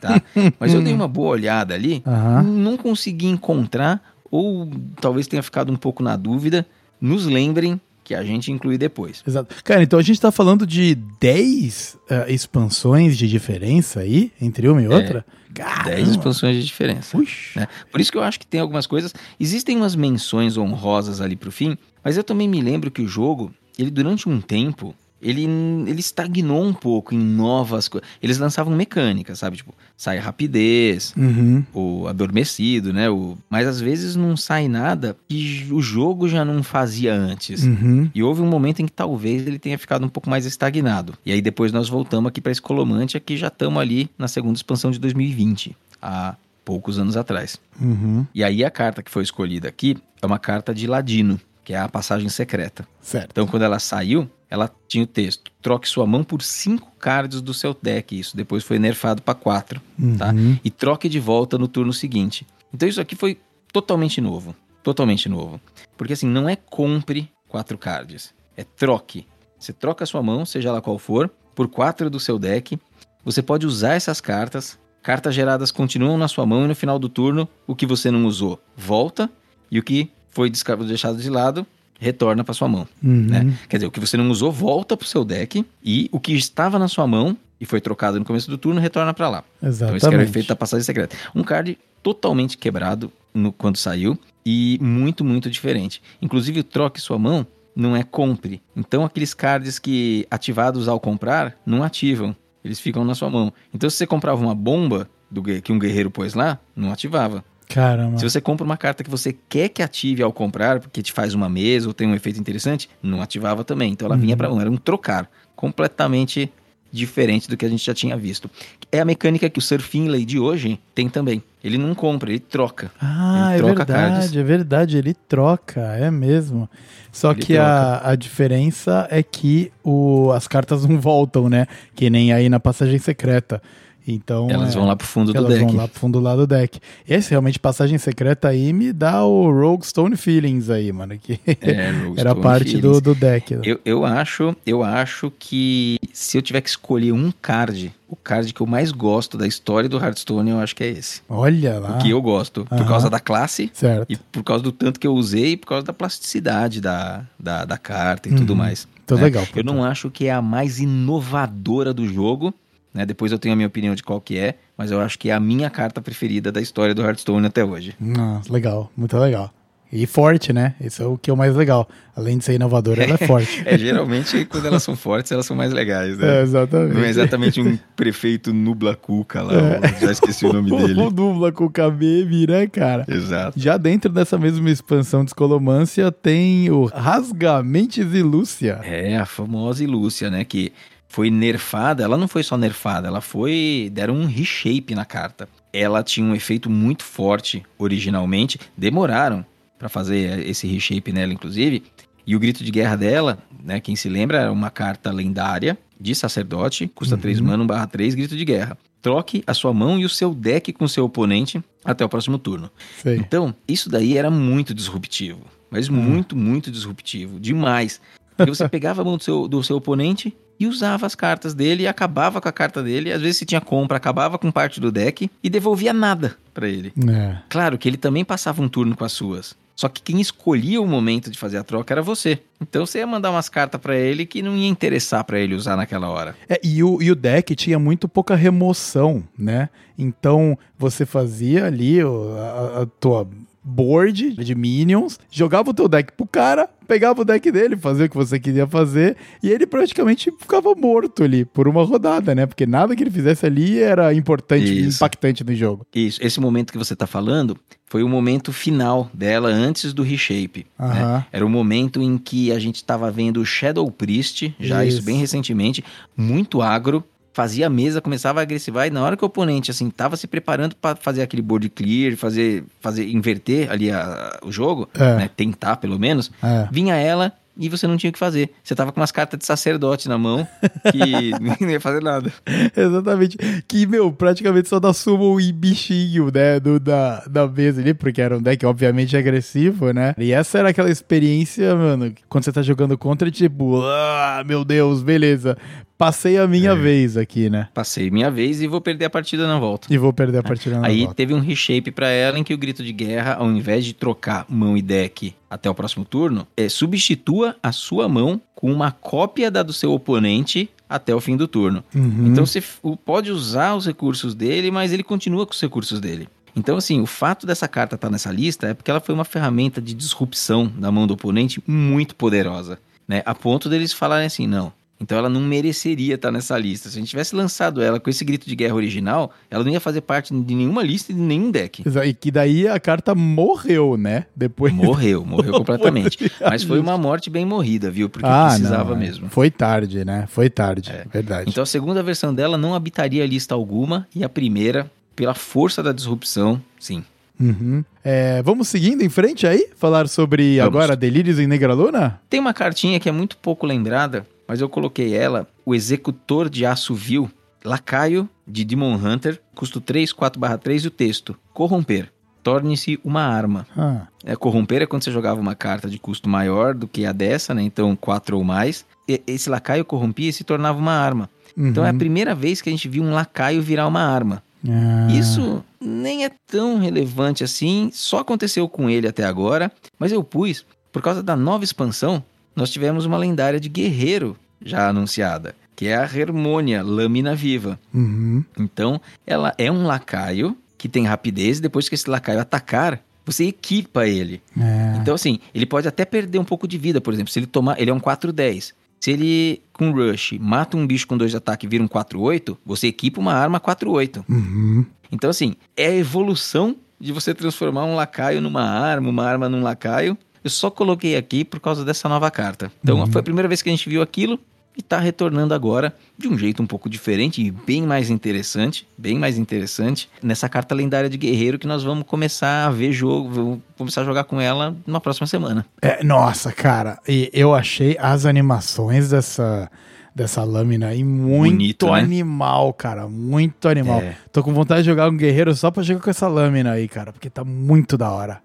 Tá? Mas eu dei uma boa olhada ali, Aham. não consegui encontrar, ou talvez tenha ficado um pouco na dúvida. Nos lembrem que a gente inclui depois. Exato. Cara, então a gente tá falando de 10 eh, expansões de diferença aí, entre uma e outra? Caramba. 10 expansões de diferença. Né? Por isso que eu acho que tem algumas coisas. Existem umas menções honrosas ali pro fim, mas eu também me lembro que o jogo, ele durante um tempo, ele, ele estagnou um pouco em novas coisas. Eles lançavam mecânicas, sabe? Tipo, sai rapidez, Uhum. o adormecido, né? O... Mas às vezes não sai nada que o jogo já não fazia antes. Uhum. E houve um momento em que talvez ele tenha ficado um pouco mais estagnado. E aí depois nós voltamos aqui para Escolomante, que já estamos ali na segunda expansão de 2020. A poucos anos atrás. Uhum. E aí a carta que foi escolhida aqui é uma carta de Ladino, que é a passagem secreta. Certo. Então, quando ela saiu, ela tinha o texto: troque sua mão por cinco cards do seu deck. Isso depois foi nerfado para quatro, tá? Uhum. E troque de volta no turno seguinte. Então, isso aqui foi totalmente novo. Totalmente novo. Porque assim, não é compre quatro cards, é troque. Você troca a sua mão, seja ela qual for, por quatro do seu deck. Você pode usar essas cartas. Cartas geradas continuam na sua mão e no final do turno, o que você não usou volta e o que foi deixado de lado retorna para sua mão. Uhum. né? Quer dizer, o que você não usou volta pro seu deck e o que estava na sua mão e foi trocado no começo do turno retorna para lá. Então Exatamente. esse que era o efeito da passagem secreta. Um card totalmente quebrado no, quando saiu e muito, muito diferente. Inclusive o troque sua mão não é compre. Então aqueles cards que ativados ao comprar não ativam. Eles ficam na sua mão. Então se você comprava uma bomba do que um guerreiro pôs lá, não ativava. Caramba. Se você compra uma carta que você quer que ative ao comprar, porque te faz uma mesa ou tem um efeito interessante, não ativava também. Então ela vinha pra mão, era um trocar. Completamente diferente do que a gente já tinha visto. É a mecânica que o Surfinlay de hoje tem também. Ele não compra, ele troca. Ah, Ele é troca verdade, cards. é verdade, ele troca, é mesmo. Só Ele que a, a diferença é que o, as cartas não voltam, né? Que nem aí na passagem secreta. Então. Elas é, vão lá pro fundo do elas deck. vão lá pro fundo lá do deck. Esse realmente, passagem secreta aí, me dá o Rogue Stone Feelings aí, mano. Que É, era parte do, do deck. Eu, eu acho, eu acho que se eu tiver que escolher um card, o card que eu mais gosto da história do Hearthstone, eu acho que é esse. Olha lá. O que eu gosto, por Aham. causa da classe Certo. E por causa do tanto que eu usei e por causa da plasticidade da, da, da carta e tudo Uhum. mais. Tô né? legal. Eu não acho que é a mais inovadora do jogo, né? Depois eu tenho a minha opinião de qual que é, mas eu acho que é a minha carta preferida da história do Hearthstone até hoje. Nossa, legal, muito legal. E forte, né? Isso é o que é o mais legal. Além de ser inovadora, ela é forte. É, geralmente quando elas são fortes, elas são mais legais, É, né? exatamente. Não é exatamente um prefeito Nubla Cuca lá, eu já esqueci o nome dele. O com o KBM, né, cara? Exato. Já dentro dessa mesma expansão de Escolomância tem o Rasgamentes e Lúcia. É, a famosa Ilúcia, né? Que foi nerfada. Ela não foi só nerfada, ela foi. deram um reshape na carta. Ela tinha um efeito muito forte originalmente. Demoraram para fazer esse reshape nela, inclusive. E o grito de guerra dela, né? Quem se lembra, era uma carta lendária de sacerdote, custa Uhum. 3 mana, 1 barra 3, grito de guerra. Troque a sua mão e o seu deck com seu oponente até o próximo turno. Sei. Então, isso daí era muito disruptivo. Mas muito, muito disruptivo. Demais. Porque você pegava a mão do seu, do seu oponente e usava as cartas dele e acabava com a carta dele. Às vezes, se tinha compra, acabava com parte do deck e devolvia nada pra ele. É. Claro que ele também passava um turno com as suas. Só que quem escolhia o momento de fazer a troca era você. Então você ia mandar umas cartas pra ele que não ia interessar pra ele usar naquela hora. É, e, o, e o deck tinha muito pouca remoção, né? Então você fazia ali a, a tua board de minions, jogava o teu deck pro cara, pegava o deck dele, fazia o que você queria fazer, e ele praticamente ficava morto ali por uma rodada, né? Porque nada que ele fizesse ali era importante, Isso. impactante no jogo. Isso, esse momento que você tá falando foi o momento final dela antes do reshape. né? Aham. Era o momento em que a gente estava vendo o Shadow Priest, já isso. Isso. bem recentemente, muito agro, fazia a mesa, começava a agressivar, e na hora que o oponente, assim, tava se preparando para fazer aquele board clear, fazer, fazer inverter ali a- o jogo, É. né, tentar pelo menos, É. vinha ela e você não tinha o que fazer. Você tava com umas cartas de sacerdote na mão que não ia fazer nada. Exatamente. Que, meu, praticamente só dá summon e bichinho, né? Do, da, da mesa ali, porque era um deck, obviamente, agressivo, né? E essa era aquela experiência, mano, quando você tá jogando contra, tipo, ah, meu Deus, beleza. Passei a minha vez aqui, né? Passei minha vez e vou perder a partida na volta. E vou perder a partida na Aí volta. teve um reshape pra ela em que o grito de guerra, ao invés de trocar mão e deck até o próximo turno, é substitua a sua mão com uma cópia da do seu oponente até o fim do turno. Uhum. Então você pode usar os recursos dele, mas ele continua com os recursos dele. Então, assim, o fato dessa carta estar nessa lista é porque ela foi uma ferramenta de disrupção na mão do oponente muito poderosa, né? A ponto deles falarem assim, não. Então ela não mereceria estar nessa lista. Se a gente tivesse lançado ela com esse grito de guerra original, ela não ia fazer parte de nenhuma lista e de nenhum deck. E que daí a carta morreu, né? Depois. Morreu, morreu completamente. Mas foi uma morte bem morrida, viu? Porque precisava não, é. mesmo. Foi tarde, né? Foi tarde, verdade. Então a segunda versão dela não habitaria lista alguma e a primeira pela força da disrupção, sim. Uhum. É, vamos seguindo em frente aí? Falar sobre Vamos. agora Delírios em Negraluna? Tem uma cartinha que é muito pouco lembrada, mas eu coloquei ela, o Executor de Aço Vil, lacaio de Demon Hunter, custo 3, 4/3 e o texto, corromper. Torne-se uma arma. Ah, É, corromper é quando você jogava uma carta de custo maior do que a dessa, né? Então, 4 ou mais. E- esse lacaio corrompia e se tornava uma arma. Então é a uhum. primeira vez que a gente viu um lacaio virar uma arma. Ah. Isso nem é tão relevante assim, só aconteceu com ele até agora, mas eu pus, por causa da nova expansão, nós tivemos uma lendária de guerreiro já anunciada, que é a Hermônia, Lâmina Viva. Uhum. Então, ela é um lacaio que tem rapidez, e depois que esse lacaio atacar, você equipa ele. É. Então, assim, ele pode até perder um pouco de vida, por exemplo, se ele tomar. Ele é um 4-10. Se ele, com rush, mata um bicho com dois de ataque e vira um 4-8, você equipa uma arma 4-8. Uhum. Então, assim, é a evolução de você transformar um lacaio numa arma, uma arma num lacaio. Eu só coloquei aqui por causa dessa nova carta. Então, Uhum. foi a primeira vez que a gente viu aquilo e tá retornando agora de um jeito um pouco diferente e bem mais interessante, bem mais interessante, nessa carta lendária de guerreiro que nós vamos começar a ver jogo, vamos começar a jogar com ela na próxima semana. É, nossa, cara, e eu achei as animações dessa, dessa lâmina aí muito Bonito, né? animal, cara. Muito animal. É. Tô com vontade de jogar um guerreiro só pra jogar com essa lâmina aí, cara, porque tá muito da hora.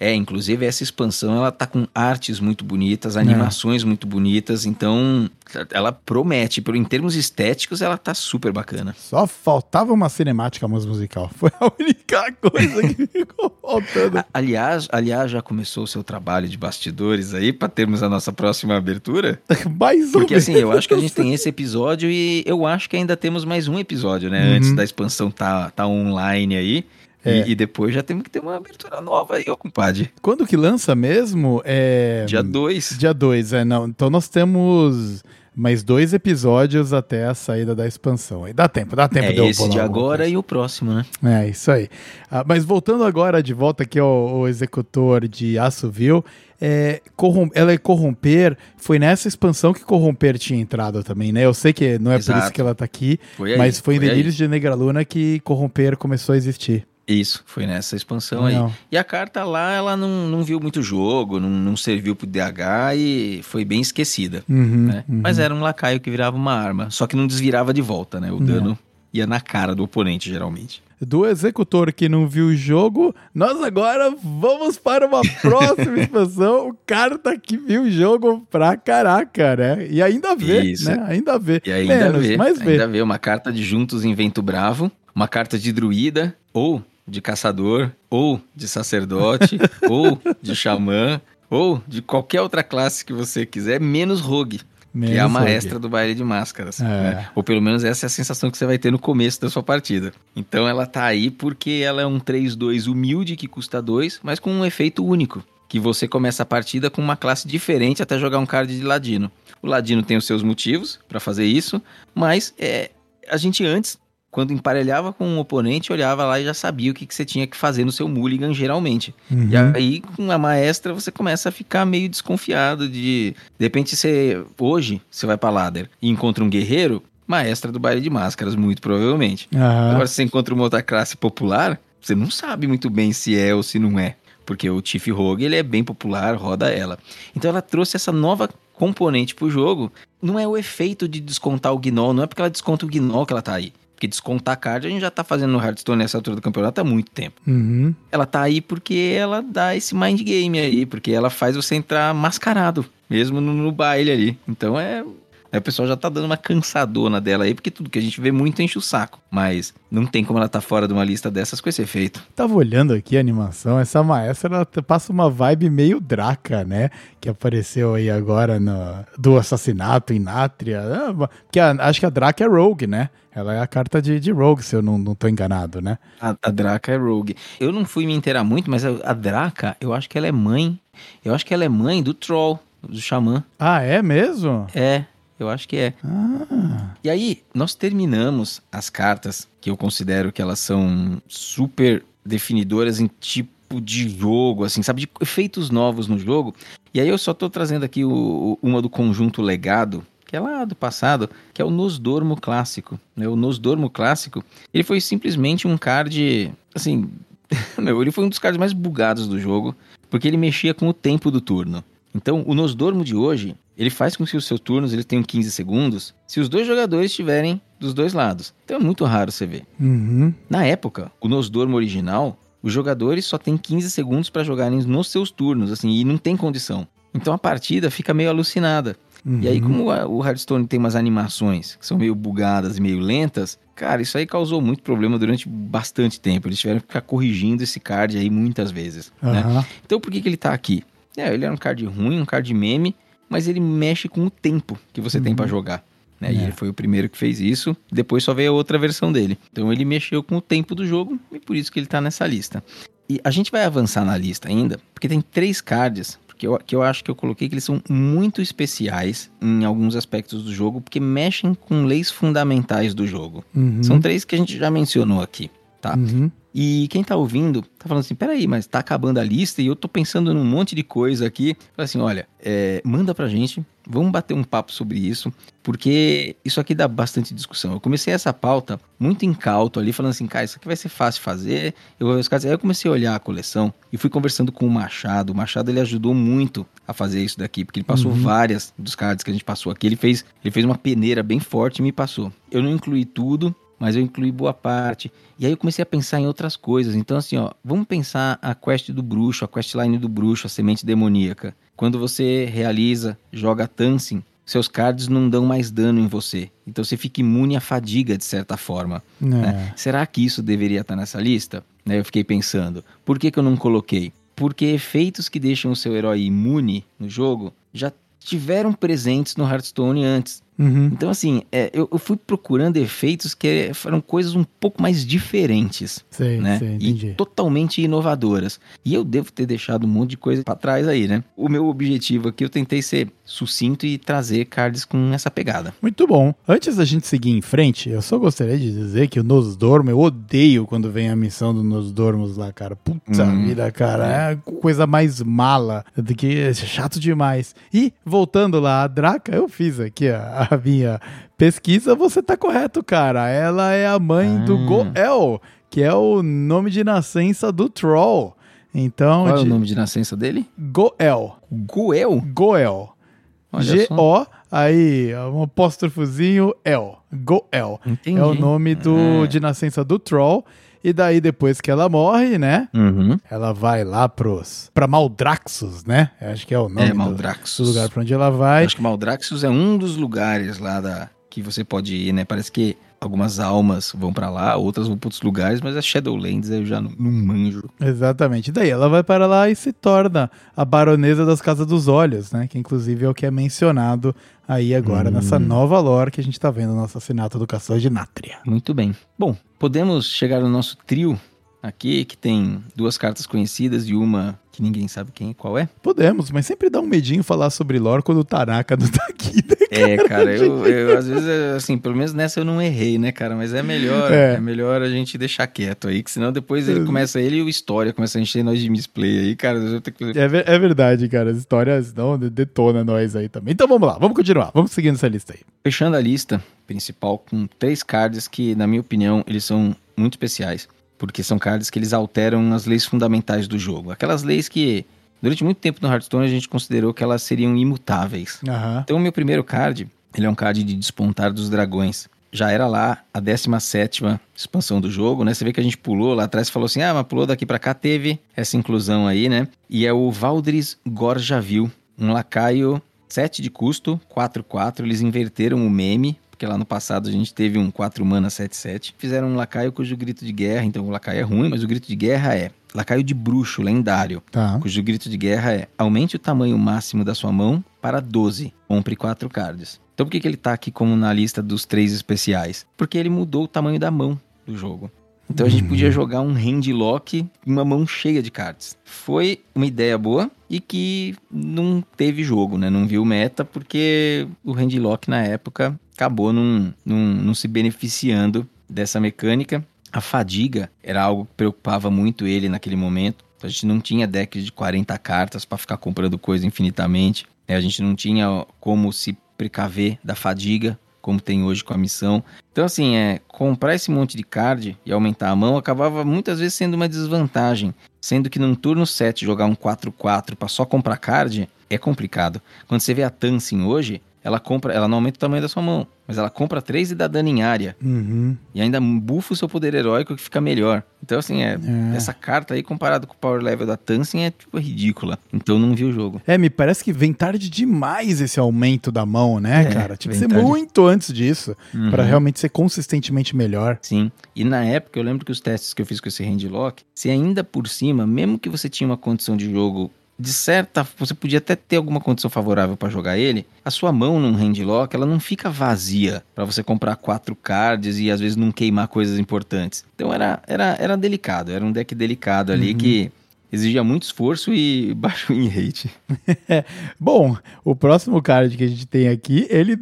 É, inclusive essa expansão ela tá com artes muito bonitas, animações muito bonitas, então ela promete, em termos estéticos ela tá super bacana. Só faltava uma cinemática mais musical. Foi a única coisa que ficou faltando. A- Aliás, aliás, já começou o seu trabalho de bastidores aí para termos a nossa próxima abertura? Mais um Porque assim, eu acho que a gente tem esse episódio e eu acho que ainda temos mais um episódio, né? Uhum. Antes da expansão tá, tá online aí. E- É. E, depois já temos que ter uma abertura nova aí, ô compadre. Quando que lança mesmo? É. Dia 2. Dia 2, é, não. Então nós temos mais dois episódios até a saída da expansão. Aí dá tempo, dá tempo É de eu esse de agora e o próximo, né? É, isso aí. Ah, mas voltando agora de volta aqui ao, ao executor de Açovil, é, ela é corromper, foi nessa expansão que corromper tinha entrado também, né? Eu sei que não é por isso Exato. que ela tá aqui, Foi aí. mas foi em aí. Delírios de Negraluna que corromper começou a existir. Isso, foi nessa expansão aí. Não. E a carta lá, ela não, não viu muito jogo, não, não serviu pro DH e foi bem esquecida, Uhum, né? uhum. Mas era um lacaio que virava uma arma, só que não desvirava de volta, né? O Não. Ia na cara do oponente, geralmente. Do executor que não viu o jogo, nós agora vamos para uma próxima expansão. O carta que viu o jogo pra caraca, né? E ainda vê, Isso. né? Ainda vê. E ainda Menos, vê, mas vê. ainda vê uma carta de Juntos em Vento Bravo, uma carta de druida, ou de caçador, ou de sacerdote, ou de xamã, ou de qualquer outra classe que você quiser, menos rogue. Que é a maestra do baile de máscaras. É. né? Ou pelo menos essa é a sensação que você vai ter no começo da sua partida. Então ela tá aí porque ela é um 3-2 humilde que custa 2, mas com um efeito único. Que você começa a partida com uma classe diferente até jogar um card de ladino. O ladino tem os seus motivos pra fazer isso, mas é, a gente antes, quando emparelhava com um oponente, olhava lá e já sabia o que, que você tinha que fazer no seu mulligan, geralmente. Uhum. E aí, com a maestra, você começa a ficar meio desconfiado de. De repente, você. Hoje, você vai pra ladder e encontra um guerreiro, maestra do baile de máscaras, muito provavelmente. Aham. Agora, se você encontra uma outra classe popular, você não sabe muito bem se é ou se não é. Porque o Chief Rogue, ele é bem popular, roda ela. Então ela trouxe essa nova componente pro jogo. Não é o efeito de descontar o Gnoll, não é porque ela desconta o Gnoll que ela tá aí. Porque descontar card a gente já tá fazendo no Hearthstone nessa altura do campeonato há muito tempo. Uhum. Ela tá aí porque ela dá esse mind game aí, porque ela faz você entrar mascarado, mesmo no, no baile ali. Então é. Aí o pessoal já tá dando uma cansadona dela aí, porque tudo que a gente vê muito enche o saco. Mas não tem como ela tá fora de uma lista dessas com esse efeito. Tava olhando aqui a animação, essa maestra ela passa uma vibe meio Draca, né? Que apareceu aí agora no, do assassinato em Nátria. Ah, Porque a- acho que a Draca é Rogue, né? Ela é a carta de, de Rogue, se eu não, não tô enganado, né? A, a Draca é Rogue. Eu não fui me inteirar muito, mas a, a Draca, eu acho que ela é mãe. Eu acho que ela é mãe do Troll, do Xamã. Ah, é mesmo? É, eu acho que é. Ah, E aí, nós terminamos as cartas, que eu considero que elas são super definidoras em tipo de jogo, assim, sabe? De efeitos novos no jogo. E aí eu só tô trazendo aqui o- uma do conjunto legado, que é lá do passado, que é o Nosdormo clássico. Né? O Nosdormo clássico, ele foi simplesmente um card, assim, meu, ele foi um dos cards mais bugados do jogo, porque ele mexia com o tempo do turno. Então, o Nosdormo de hoje, ele faz com que os seus turnos ele tenham 15 segundos se os dois jogadores estiverem dos dois lados. Então é muito raro você ver. Uhum. Na época, o Nosdormo original, os jogadores só têm 15 segundos para jogarem nos seus turnos, assim, e não tem condição. Então a partida fica meio alucinada. Uhum. E aí, como a- o Hearthstone tem umas animações que são meio bugadas e meio lentas, cara, isso aí causou muito problema durante bastante tempo. Eles tiveram que ficar corrigindo esse card aí muitas vezes, né? Aham. Então por que, que ele tá aqui? É, ele é um card ruim, um card meme, mas ele mexe com o tempo que você tem pra jogar. Né? E É. ele foi o primeiro que fez isso, depois só veio a outra versão dele. Então ele mexeu com o tempo do jogo e por isso que ele tá nessa lista. E a gente vai avançar na lista ainda, porque tem três cards que eu, que eu acho que eu coloquei que eles são muito especiais em alguns aspectos do jogo, porque mexem com leis fundamentais do jogo. Uhum. São três que a gente já mencionou aqui, tá? Uhum. E quem tá ouvindo tá falando assim: peraí, mas tá acabando a lista e eu tô pensando num monte de coisa aqui. Fala assim: olha, é, manda pra gente, vamos bater um papo sobre isso, porque isso aqui dá bastante discussão. Eu comecei essa pauta muito incauto ali, falando assim: cara, isso aqui vai ser fácil de fazer. Eu vou ver os caras. Aí eu comecei a olhar a coleção e fui conversando com o Machado. O Machado ele ajudou muito a fazer isso daqui, porque ele passou várias dos cards que a gente passou aqui. Ele fez, ele fez uma peneira bem forte e me passou. Eu não incluí tudo, mas eu incluí boa parte. E aí eu comecei a pensar em outras coisas. Então, assim, ó, vamos pensar a quest do bruxo, a questline do bruxo, a semente demoníaca. Quando você realiza, joga Tansing, seus cards não dão mais dano em você. Então você fica imune à fadiga, de certa forma. É. né? Será que isso deveria estar nessa lista? Né, eu fiquei pensando. Por que, que eu não coloquei? Porque efeitos que deixam o seu herói imune no jogo já tiveram presentes no Hearthstone antes. Uhum. Então, assim, é, eu, eu fui procurando efeitos que foram coisas um pouco mais diferentes, Sei, né? sei, entendi. E totalmente inovadoras. E eu devo ter deixado um monte de coisa pra trás aí, né? O meu objetivo aqui, eu tentei ser sucinto e trazer cards com essa pegada. Muito bom. Antes da gente seguir em frente, eu só gostaria de dizer que o Nosdormo, eu odeio quando vem a missão do Nosdormos lá, cara. Puta Hum, vida, cara. É a coisa mais mala do que é chato demais. E, voltando lá, a Draca, eu fiz aqui a, a minha pesquisa, você tá correto, cara. Ela é a mãe do Ah. Goel, que é o nome de nascença do Troll. Então, Qual é o de- nome de nascença dele? Goel. Goel? Goel. G-O, aí, um apóstrofozinho, El. Goel. Entendi. É o nome do, Ah. de nascença do Troll. E daí, depois que ela morre, né? Uhum. Ela vai lá pros. pra Maldraxxus, né? Eu Acho que é o nome É, do- Maldraxxus. do lugar pra onde ela vai. Acho que Maldraxxus é um dos lugares lá da que você pode ir, né? Parece que algumas almas vão pra lá, outras vão pra outros lugares, mas a Shadowlands eu já não, não manjo. Exatamente. Daí ela vai para lá e se torna a baronesa das Casas dos Olhos, né? Que inclusive é o que é mencionado aí agora Hum. nessa nova lore que a gente tá vendo no assassinato do Caçador de Nátria. Muito bem. Bom, podemos chegar no nosso trio aqui, que tem duas cartas conhecidas e uma que ninguém sabe quem qual é. Podemos, mas sempre dá um medinho falar sobre lore quando o Tanaka não tá aqui, né? É, cara, eu, eu, às vezes, é, assim, pelo menos nessa eu não errei, né, cara? Mas é melhor, É. é, melhor a gente deixar quieto aí, que senão depois ele começa, ele e o História começa a encher nós de misplay aí, cara. Eu ter que... É, é verdade, cara. As histórias não detona nós aí também. Então vamos lá, vamos continuar. Vamos seguindo essa lista aí. Fechando a lista principal com três cards que, na minha opinião, eles são muito especiais. Porque são cards que eles alteram as leis fundamentais do jogo. Aquelas leis que, durante muito tempo no Hearthstone, a gente considerou que elas seriam imutáveis. Aham. Então, o meu primeiro card, ele é um card de Despontar dos Dragões. Já era lá a 17ª expansão do jogo, né? Você vê que a gente pulou lá atrás e falou assim, ah, mas pulou daqui pra cá, teve essa inclusão aí, né? E é o Valdris Gorjavil, um lacaio 7 de custo, 4-4. Eles inverteram o meme, porque lá no passado a gente teve um 4 mana 7-7. Fizeram um lacaio cujo grito de guerra, então o lacaio é ruim, mas o grito de guerra é lacaio de bruxo, lendário Tá. cujo grito de guerra é aumente o tamanho máximo da sua mão para 12, compre 4 cards. Então por que, que ele tá aqui como na lista dos três especiais? Porque ele mudou o tamanho da mão do jogo. Então a gente podia jogar um handlock em uma mão cheia de cards. Foi uma ideia boa e que não teve jogo, né? Não viu meta porque o handlock na época acabou não, não, se beneficiando dessa mecânica. A fadiga era algo que preocupava muito ele naquele momento. A gente não tinha deck de 40 cartas para ficar comprando coisa infinitamente. né? A gente não tinha como se precaver da fadiga, como tem hoje com a missão. Então, assim, é, comprar esse monte de card e aumentar a mão acabava muitas vezes sendo uma desvantagem. Sendo que num turno 7 jogar um 4-4 para só comprar card é complicado. Quando você vê a Tansing hoje, ela compra, ela não aumenta o tamanho da sua mão, mas ela compra 3 e dá dano em área. Uhum. E ainda bufa o seu poder heróico que fica melhor. Então, assim, é, É. essa carta aí, comparado com o power level da Tansing, é tipo ridícula. Então não vi o jogo. É, me parece que vem tarde demais esse aumento da mão, né, É, cara? Tinha que ser tarde. muito antes disso, Uhum. pra realmente ser consistentemente melhor. Sim. E na época, eu lembro que os testes que eu fiz com esse handlock, se ainda por cima, mesmo que você tinha uma condição de jogo de certa, você podia até ter alguma condição favorável pra jogar ele, a sua mão num handlock, ela não fica vazia pra você comprar quatro cards e às vezes não queimar coisas importantes. Então era era era delicado, era um deck delicado ali que exigia muito esforço e baixo win rate. Bom, o próximo card que a gente tem aqui, ele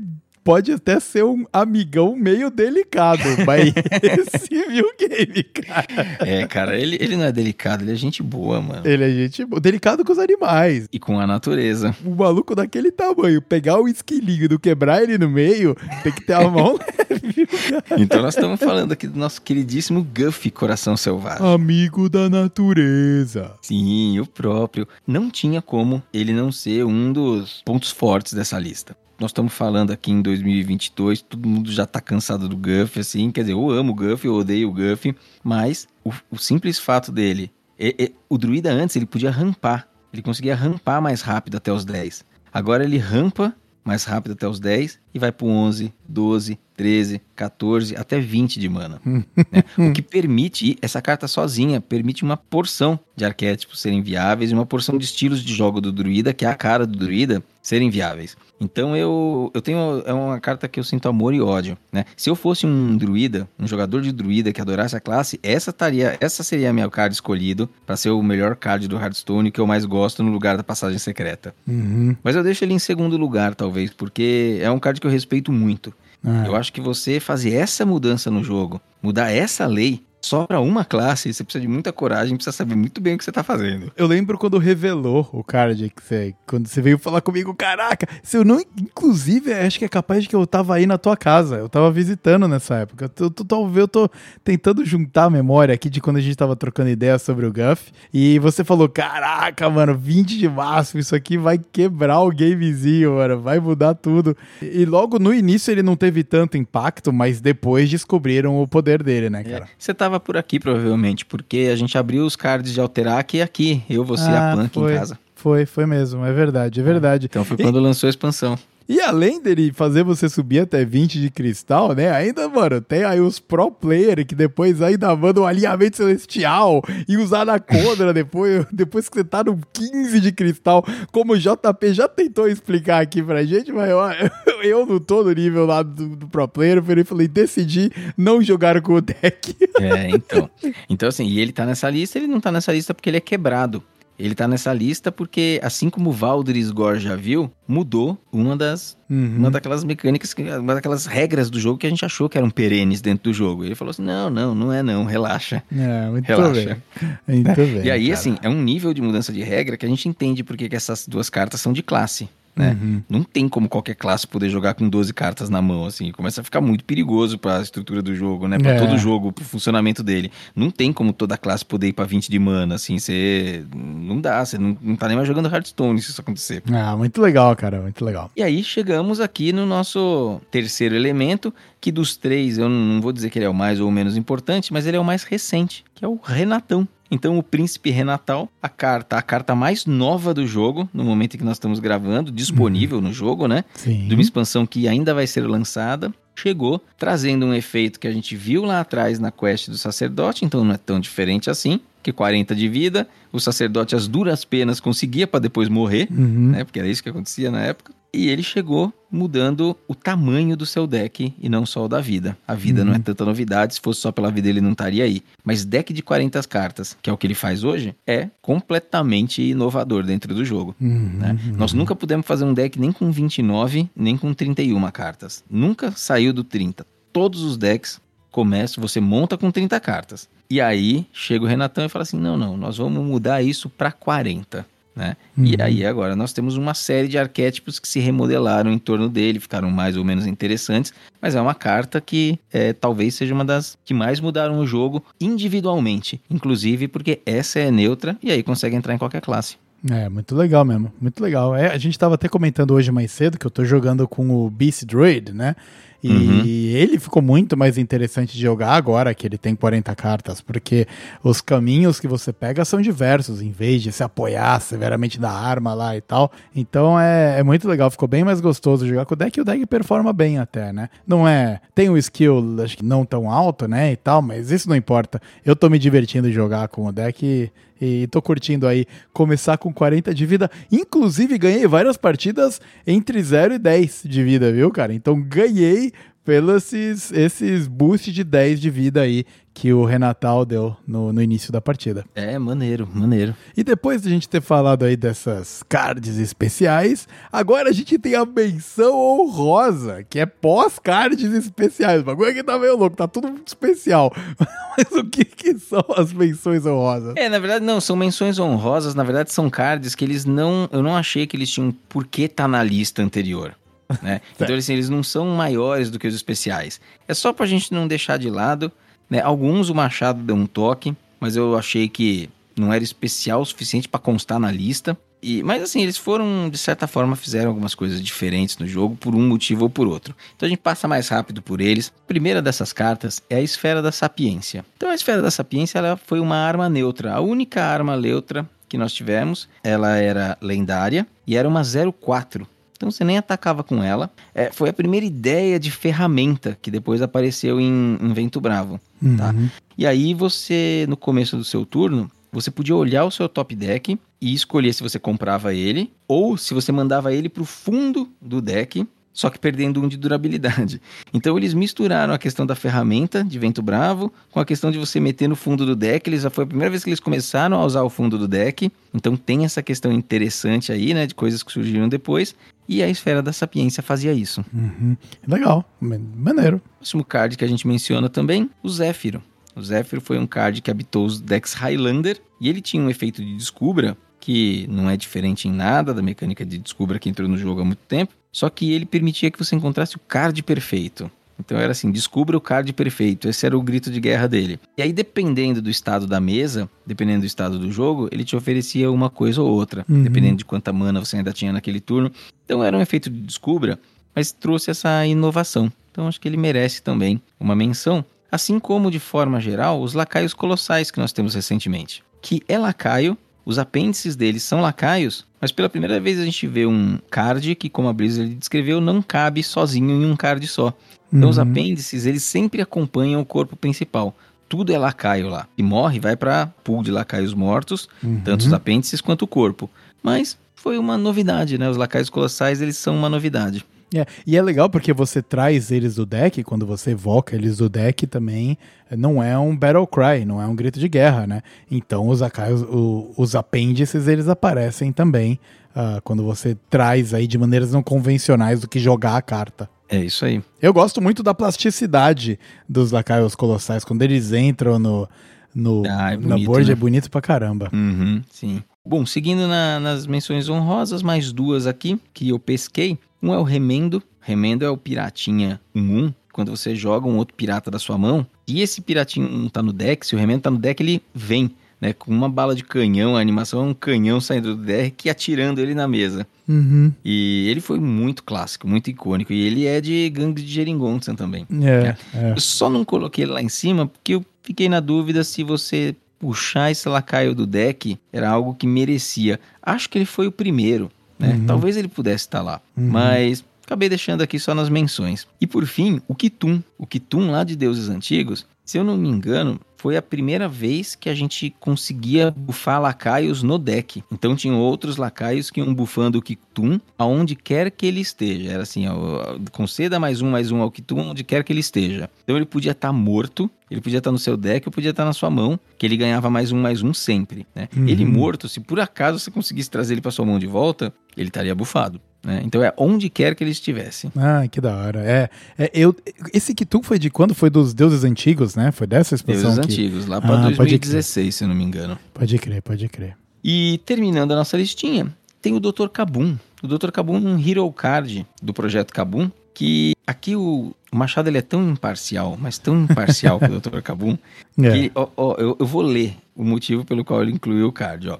pode até ser um amigão meio delicado, mas esse viu game, cara. É, cara, ele, ele não é delicado, ele é gente boa, mano. Ele é gente boa. delicado com os animais. E com a natureza. O maluco daquele tamanho, pegar o esquilinho do quebrar ele no meio, tem que ter a mão leve, cara? Então nós estamos falando aqui do nosso queridíssimo Guffy Coração Selvagem. Amigo da natureza. Sim, o próprio. Não tinha como ele não ser um dos pontos fortes dessa lista. Nós estamos falando aqui em 2022, todo mundo já tá cansado do Guff, assim, quer dizer, eu amo o Guff, eu odeio o Guff, mas o, o simples fato dele, é- é- o druida antes ele podia rampar, ele conseguia rampar mais rápido até os 10. Agora ele rampa mais rápido até os 10 e vai pro 11, 12, 13, 14, até 20 de mana. né? O que permite, essa carta sozinha, permite uma porção de arquétipos serem viáveis e uma porção de estilos de jogo do druida, que é a cara do druida, serem viáveis. Então eu, eu tenho. É uma carta que eu sinto amor e ódio. Né? Se eu fosse um druida, um jogador de druida que adorasse a classe, essa, taria, essa seria a minha card escolhido para ser o melhor card do Hearthstone que eu mais gosto no lugar da passagem secreta. Uhum. Mas eu deixo ele em segundo lugar, talvez, porque é um card que eu respeito muito. Ah. Eu acho que você fazer essa mudança no jogo, mudar essa lei só pra uma classe, você precisa de muita coragem, precisa saber muito bem o que você tá fazendo. Eu lembro quando revelou o card que você, quando você veio falar comigo, caraca, se eu não, inclusive, acho que é capaz de que eu tava aí na tua casa, eu tava visitando nessa época. Eu tô, talvez eu tô tentando juntar a memória aqui de quando a gente tava trocando ideia sobre o Guff, e você falou, caraca, mano, 20 de março, isso aqui vai quebrar o gamezinho, mano, vai mudar tudo. E logo no início ele não teve tanto impacto, mas depois descobriram o poder dele, né, cara? Você tava por aqui, provavelmente, porque a gente abriu os cards de Alterac aqui, eu, você e a Ah, Plank em foi. casa. Foi, foi mesmo, é verdade, é verdade. Então foi quando lançou a expansão. E além dele fazer você subir até 20 de cristal, né? Ainda, mano, tem aí os pro player que depois ainda mandam um alinhamento celestial e usar na Condra depois, depois que você tá no 15 de cristal, como o JP já tentou explicar aqui pra gente, mas eu, eu não tô no nível lá do, do pro player, eu falei, decidi não jogar com o deck. É, então. Então, assim, e ele tá nessa lista, ele não tá nessa lista porque ele é quebrado. Ele tá nessa lista porque, assim como o Valdris Gore já viu, mudou uma das Uhum. uma daquelas mecânicas, uma daquelas regras do jogo que a gente achou que eram perenes dentro do jogo. Ele falou assim: não, não, não é não, relaxa. É, muito Relaxa. bem. Muito bem. e aí, cara. assim, é um nível de mudança de regra que a gente entende porque que essas duas cartas são de classe. Né? Uhum. Não tem como qualquer classe poder jogar com 12 cartas na mão, assim. Começa a ficar muito perigoso pra estrutura do jogo, né? Pra É. todo o jogo, pro funcionamento dele. Não tem como toda classe poder ir pra 20 de mana, assim. Você. Não dá, você não, não tá nem mais jogando Hearthstone se isso acontecer. Ah, muito legal, cara, muito legal. E aí chegamos aqui no nosso terceiro elemento, que dos três, eu não vou dizer que ele é o mais ou o menos importante, mas ele é o mais recente, que é o Renatão. Então o Príncipe Renatal, a carta, a carta mais nova do jogo, no momento em que nós estamos gravando, disponível no jogo, né? Sim. De uma expansão que ainda vai ser lançada, chegou trazendo um efeito que a gente viu lá atrás na quest do sacerdote, então não é tão diferente assim, que 40 de vida, o sacerdote às duras penas conseguia para depois morrer, Uhum. né? Porque era isso que acontecia na época. E ele chegou mudando o tamanho do seu deck e não só o da vida. A vida não é tanta novidade, se fosse só pela vida ele não estaria aí. Mas deck de 40 cartas, que é o que ele faz hoje, é completamente inovador dentro do jogo. Uhum. né? Nós nunca pudemos fazer um deck nem com 29, nem com 31 cartas. Nunca saiu do 30. Todos os decks começam, você monta com 30 cartas. E aí chega o Renatão e fala assim: não, não, nós vamos mudar isso para 40. Né? Uhum. E aí agora nós temos uma série de arquétipos que se remodelaram em torno dele, ficaram mais ou menos interessantes, mas é uma carta que é, talvez seja uma das que mais mudaram o jogo individualmente, inclusive porque essa é neutra e aí consegue entrar em qualquer classe. É, muito legal mesmo, muito legal. É, a gente tava até comentando hoje mais cedo que eu tô jogando com o Beast Druid, né? E Uhum. ele ficou muito mais interessante de jogar agora que ele tem 40 cartas, porque os caminhos que você pega são diversos, em vez de se apoiar severamente da arma lá e tal. Então é, é muito legal, ficou bem mais gostoso jogar com o deck e o deck performa bem até, né? Não é. Tem um skill, acho que não tão alto, né? E tal, mas isso não importa. Eu tô me divertindo de jogar com o deck e, e tô curtindo aí começar com 40 de vida. Inclusive, ganhei várias partidas entre 0 e 10 de vida, viu, cara? Então ganhei pelos esses, esses boosts de 10 de vida aí que o Renatal deu no, no início da partida. É, maneiro, maneiro. E depois de a gente ter falado aí dessas cards especiais, agora a gente tem a menção honrosa, que é pós-cards especiais. O bagulho aqui tá meio louco, tá tudo muito especial. Mas o que, que são as menções honrosas? É, na verdade não, são menções honrosas, na verdade são cards que eles não, eu não achei que eles tinham por que tá na lista anterior. Né? então, assim, eles não são maiores do que os especiais. É só pra gente não deixar de lado, né? Alguns o Machado deu um toque, mas eu achei que não era especial o suficiente pra constar na lista. E, mas assim, eles foram, de certa forma, fizeram algumas coisas diferentes no jogo por um motivo ou por outro. Então a gente passa mais rápido por eles. A primeira dessas cartas é a Esfera da Sapiência. Então a Esfera da Sapiência ela foi uma arma neutra, a única arma neutra que nós tivemos. Ela era lendária e era uma 04. Então você nem atacava com ela. É, foi a primeira ideia de ferramenta que depois apareceu em, em Vento Bravo. Tá? Uhum. E aí você, no começo do seu turno, você podia olhar o seu top deck e escolher se você comprava ele ou se você mandava ele para o fundo do deck, só que perdendo um de durabilidade. Então eles misturaram a questão da ferramenta de Vento Bravo com a questão de você meter no fundo do deck. Eles já foi a primeira vez que eles começaram a usar o fundo do deck. Então tem essa questão interessante aí, né, de coisas que surgiram depois. E a Esfera da Sapiência fazia isso. Uhum. Legal, maneiro. Próximo card que a gente menciona também, o Zéfiro. O Zéfiro foi um card que habitou os decks Highlander e ele tinha um efeito de descubra que não é diferente em nada da mecânica de descubra que entrou no jogo há muito tempo, só que ele permitia que você encontrasse o card perfeito. Então era assim, descubra o card perfeito. Esse era o grito de guerra dele. E aí, dependendo do estado da mesa, dependendo do estado do jogo, ele te oferecia uma coisa ou outra, Uhum. dependendo de quanta mana você ainda tinha naquele turno. Então era um efeito de descubra, mas trouxe essa inovação. Então acho que ele merece também uma menção. Assim como, de forma geral, os lacaios colossais que nós temos recentemente. Que é lacaio, os apêndices deles são lacaios, mas pela primeira vez a gente vê um card que, como a Blizzard descreveu, não cabe sozinho em um card só. Então os Uhum. apêndices, eles sempre acompanham o corpo principal. Tudo é lacaio lá. E morre, vai para pool de lacaios mortos, Uhum. tanto os apêndices quanto o corpo. Mas foi uma novidade, né? Os lacaios colossais, eles são uma novidade. É, e é legal porque você traz eles do deck, quando você evoca eles do deck também, não é um battle cry, não é um grito de guerra, né? Então os, acaios, o- os apêndices eles aparecem também ah, quando você traz aí de maneiras não convencionais do que jogar a carta. É isso aí. Eu gosto muito da plasticidade dos lacaios colossais, quando eles entram no, no, Ah, é na bonito, board, né? é bonito pra caramba. Uhum, sim. Bom, seguindo na- nas menções honrosas, mais duas aqui que eu pesquei. Um é o Remendo. Remendo é o piratinha 1-1. Quando você joga um outro pirata da sua mão, e esse piratinho não tá no deck, se o Remendo tá no deck, ele vem, né? Com uma bala de canhão, a animação é um canhão saindo do deck e atirando ele na mesa. Uhum. E ele foi muito clássico, muito icônico. E ele é de Gangue de Geringonça também. É, é. Eu só não coloquei ele lá em cima porque eu fiquei na dúvida se você puxar esse lacaio do deck era algo que merecia. Acho que ele foi o primeiro, né? Uhum. Talvez ele pudesse estar lá, Uhum. mas acabei deixando aqui só nas menções. E por fim, o Kitum. O Kitum lá de Deuses Antigos, se eu não me engano, foi a primeira vez que a gente conseguia bufar lacaios no deck. Então tinham outros lacaios que iam bufando o Kitum aonde quer que ele esteja. Era assim, ó, conceda mais um, mais um ao Kitum onde quer que ele esteja. Então ele podia estar morto, ele podia estar no seu deck, ou podia estar na sua mão, que ele ganhava mais um, mais um sempre. Né? Uhum. Ele morto, se por acaso você conseguisse trazer ele para sua mão de volta, ele estaria bufado. Né? Então é onde quer que ele estivesse. Ah, que da hora. É, é, eu, esse Kitum foi de quando? Foi dos deuses antigos, né? Foi dessa expansão Deuses que... antigos, lá para Ah, pode 2016, se não me engano. Pode crer, pode crer. E terminando a nossa listinha, tem o Dr. Kabum. O Dr. Kabum é um hero card do projeto Kabum, que aqui o Machado ele é tão imparcial, mas tão imparcial com o Dr. Kabum, É. que ó, ó, eu, eu vou ler o motivo pelo qual ele incluiu o card, ó.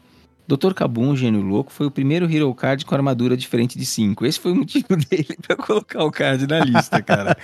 Dr. Kabum, gênio louco, foi o primeiro Hero Card com armadura diferente de 5. Esse foi o motivo dele pra colocar o card na lista, cara.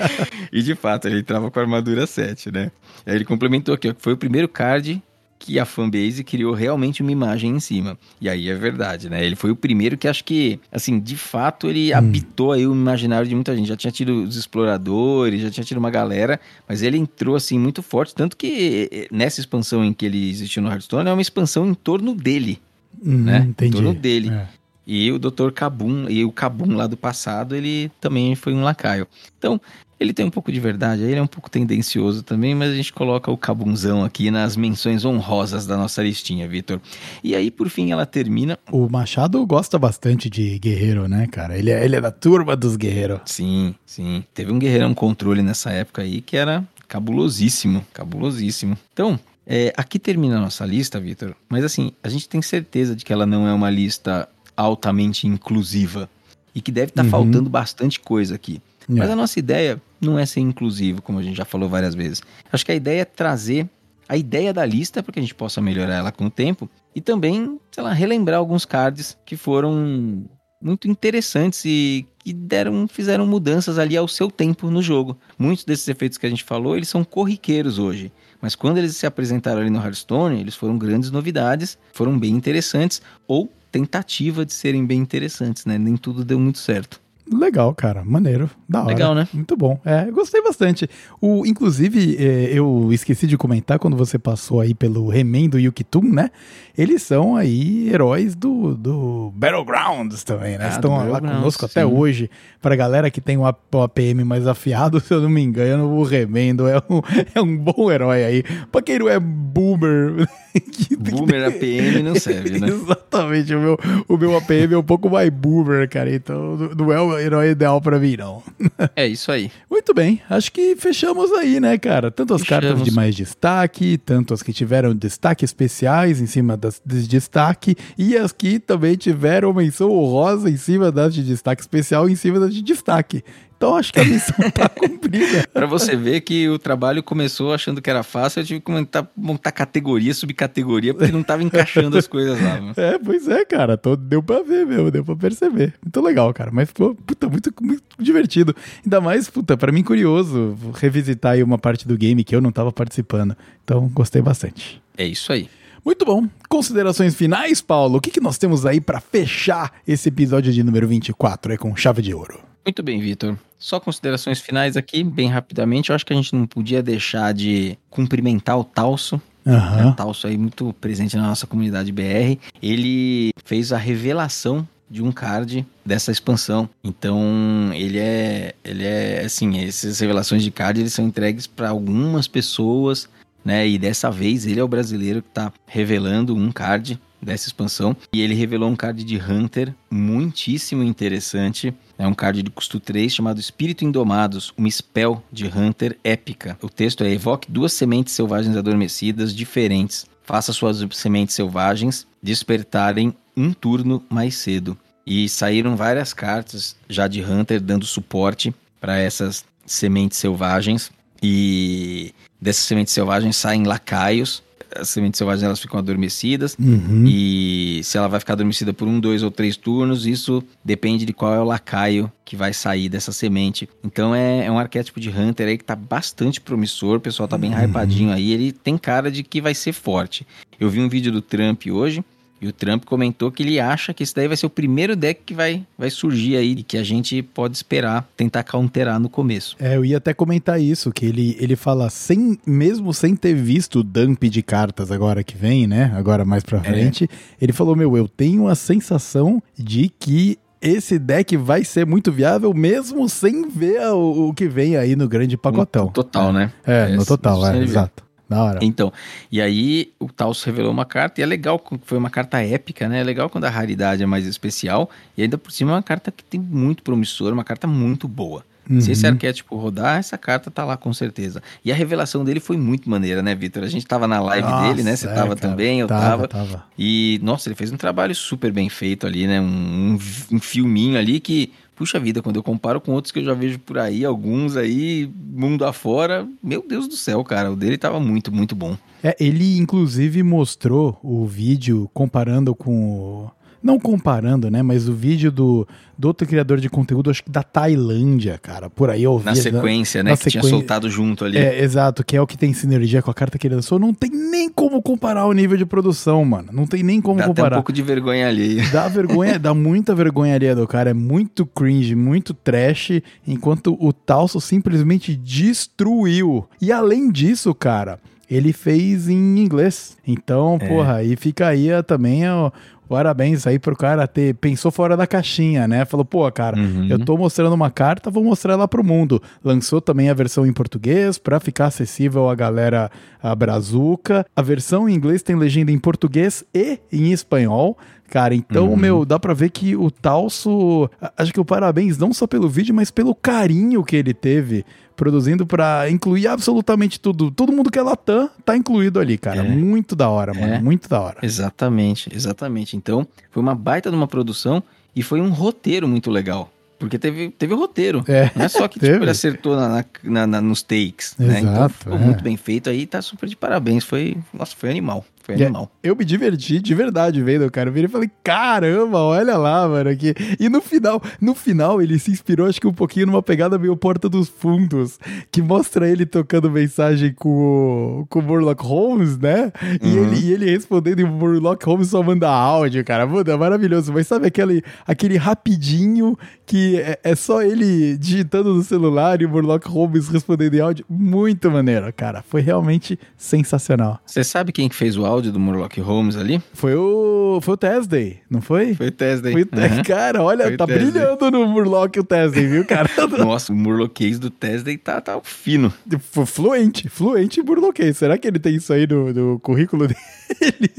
e de fato, ele entrava com a armadura 7, né? Aí ele complementou aqui, ó, que foi o primeiro card que a fanbase criou realmente uma imagem em cima. E aí é verdade, né? Ele foi o primeiro que acho que, assim, de fato, ele habitou aí o imaginário de muita gente. Já tinha tido os exploradores, já tinha tido uma galera, mas ele entrou, assim, muito forte. Tanto que eh, nessa expansão em que ele existiu no Hearthstone, é uma expansão em torno dele Hum, né? Entendi. Em torno dele. É. E o Dr. Kabum, e o Kabum lá do passado, ele também foi um lacaio. Então, ele tem um pouco de verdade, ele é um pouco tendencioso também, mas a gente coloca o Kabumzão aqui nas menções honrosas da nossa listinha, Vitor. E aí, por fim, ela termina. O Machado gosta bastante de guerreiro, né, cara? Ele é, ele é da turma dos guerreiros. Sim, sim. Teve um guerreirão controle nessa época aí que era cabulosíssimo, cabulosíssimo. Então, é, aqui termina a nossa lista, Vitor, mas assim, a gente tem certeza de que ela não é uma lista altamente inclusiva e que deve estar Uhum. faltando bastante coisa aqui. Mas É. a nossa ideia não é ser inclusivo, como a gente já falou várias vezes. Acho que a ideia é trazer a ideia da lista para que a gente possa melhorar ela com o tempo e também, sei lá, relembrar alguns cards que foram muito interessantes e que deram, fizeram mudanças ali ao seu tempo no jogo. Muitos desses efeitos que a gente falou, eles são corriqueiros hoje. Mas quando eles se apresentaram ali no Hearthstone, eles foram grandes novidades, foram bem interessantes, ou tentativa de serem bem interessantes, né? Nem tudo deu muito certo. Legal, cara. Maneiro. Da hora. Legal, né? Muito bom. É, gostei bastante. O, inclusive, é, eu esqueci de comentar quando você passou aí pelo Remen do Yukitun, né? Eles são aí heróis do, do Battlegrounds também, né? Ah, Estão lá conosco até sim. hoje. Pra galera que tem um um APM mais afiado, se eu não me engano, o Remendo é um, é um bom herói aí. Pra quem não é boomer. que- Boomer APM não serve, né? Exatamente, o meu, o meu APM é um pouco mais boomer, cara. Então não é o herói ideal pra mim, não. É isso aí. Muito bem, acho que fechamos aí, né, cara? Tanto as Fechamos. cartas de mais destaque, tanto as que tiveram destaque especiais em cima das de destaque, e as que também tiveram menção honrosa em cima das de destaque especial, em cima das de destaque. Então acho que a missão tá cumprida. Pra você ver que o trabalho começou achando que era fácil, eu tive que montar, montar categoria, subcategoria, porque não tava encaixando as coisas lá. mano. É, pois é, cara. Tô, deu pra ver mesmo, deu pra perceber. Muito legal, cara. Mas ficou, puta, muito, muito divertido. Ainda mais, puta, pra mim curioso revisitar aí uma parte do game que eu não tava participando. Então, gostei bastante. É isso aí. Muito bom. Considerações finais, Paulo? O que, que nós temos aí pra fechar esse episódio de número 24 aí com chave de ouro? Muito bem, Vitor. Só considerações finais aqui, bem rapidamente. Eu acho que a gente não podia deixar de cumprimentar o Talso. né? Aham. O Talso aí muito presente na nossa comunidade BR. Ele fez a revelação de um card dessa expansão. Então, ele é, ele é assim, essas revelações de card eles são entregues para algumas pessoas, né? E dessa vez ele é o brasileiro que tá revelando um card dessa expansão. E ele revelou um card de Hunter muitíssimo interessante. É um card de custo 3 chamado Espírito Indomados, uma spell de Hunter épica. O texto é: evoque duas sementes selvagens adormecidas diferentes. Faça suas sementes selvagens despertarem um turno mais cedo. E saíram várias cartas já de Hunter dando suporte para essas sementes selvagens. E dessas sementes selvagens saem lacaios. As sementes selvagens elas ficam adormecidas. Uhum. E se ela vai ficar adormecida por um, dois ou três turnos, isso depende de qual é o lacaio que vai sair dessa semente. Então é, é um arquétipo de Hunter aí que tá bastante promissor, o pessoal tá bem hypadinho aí, ele tem cara de que vai ser forte. Eu vi um vídeo do Trump hoje, e o Trump comentou que ele acha que esse daí vai ser o primeiro deck que vai, vai surgir aí e que a gente pode esperar tentar counterar no começo. É, eu ia até comentar isso, que ele, ele fala, sem, mesmo sem ter visto o dump de cartas agora que vem, né? Agora mais pra frente, ele falou: Meu, eu tenho a sensação de que esse deck vai ser muito viável, mesmo sem ver o, o que vem aí no grande pacotão. No total, né? É, no total, é, exato. Da hora. Então, e aí o Taos revelou uma carta, e é legal, que foi uma carta épica, né? É legal quando a raridade é mais especial, e ainda por cima é uma carta que tem muito promissor, uma carta muito boa. Se esse Uhum. arquétipo rodar, essa carta tá lá com certeza. E a revelação dele foi muito maneira, né, Vitor? A gente tava na live dele, né? Você Nossa, tava é, cara. também, eu tava. tava. tava. E, nossa, ele fez um trabalho super bem feito ali, né? Um, um, um filminho ali que, puxa vida, quando eu comparo com outros que eu já vejo por aí, alguns aí, mundo afora, meu Deus do céu, cara, o dele tava muito, muito bom. É, ele inclusive mostrou o vídeo comparando com o. Não comparando, né? Mas o vídeo do, do outro criador de conteúdo, acho que da Tailândia, cara. Por aí eu ouvi. Na sequência, né? na que tinha soltado junto ali. É, exato, que é o que tem sinergia com a carta que ele lançou. Não tem nem como comparar o nível de produção, mano. Não tem nem como Dá até um comparar. pouco de vergonha alheia. Dá vergonha, dá muita vergonha ali do cara. É muito cringe, muito trash, enquanto o Talso simplesmente destruiu. E além disso, cara, ele fez em inglês. Então, É. porra, e fica aí também ó, parabéns aí pro cara ter pensou fora da caixinha, né? Falou, pô, cara, Uhum. eu tô mostrando uma carta, vou mostrar ela pro mundo. Lançou também a versão em português pra ficar acessível à galera a brazuca. A versão em inglês tem legenda em português e em espanhol. Cara, então, Uhum. meu, dá pra ver que o Talso. Acho que o parabéns não só pelo vídeo, mas pelo carinho que ele teve produzindo pra incluir absolutamente tudo. Todo mundo que é Latam tá incluído ali, cara. É. Muito da hora, mano. É. Muito da hora. Exatamente, exatamente. Então, foi uma baita de uma produção e foi um roteiro muito legal. Porque teve, teve roteiro. É, Não é só que tipo, ele acertou na, na- na- nos takes. né? Então Exato, ficou é. muito bem feito aí, tá super de parabéns. Foi. Nossa, foi animal. Foi E é- animal. Eu me diverti de verdade vendo, cara. Eu virei e falei, caramba, olha lá, mano, aqui. E no final, no final, ele se inspirou, acho que um pouquinho numa pegada meio Porta dos Fundos, que mostra ele tocando mensagem com o, com o Murloc Holmes, né? E, Uhum. ele, e ele respondendo e o Murloc Holmes só manda áudio, cara. Mano, é maravilhoso. Mas sabe aquele, aquele rapidinho que é, é só ele digitando no celular e o Murloc Holmes respondendo em áudio? Muito maneiro, cara. Foi realmente sensacional. Você sabe quem que fez o áudio do Murloc Holmes ali? Foi o. Foi o Tesday, não foi? Foi o Tesday. Foi Uhum. Cara, olha, Foi tá brilhando no Murloc o Tesday, viu, cara? Nossa, o Murloquês do Tesday tá, tá fino. Fu- fluente, fluente Murloquês. Será que ele tem isso aí no, no currículo dele?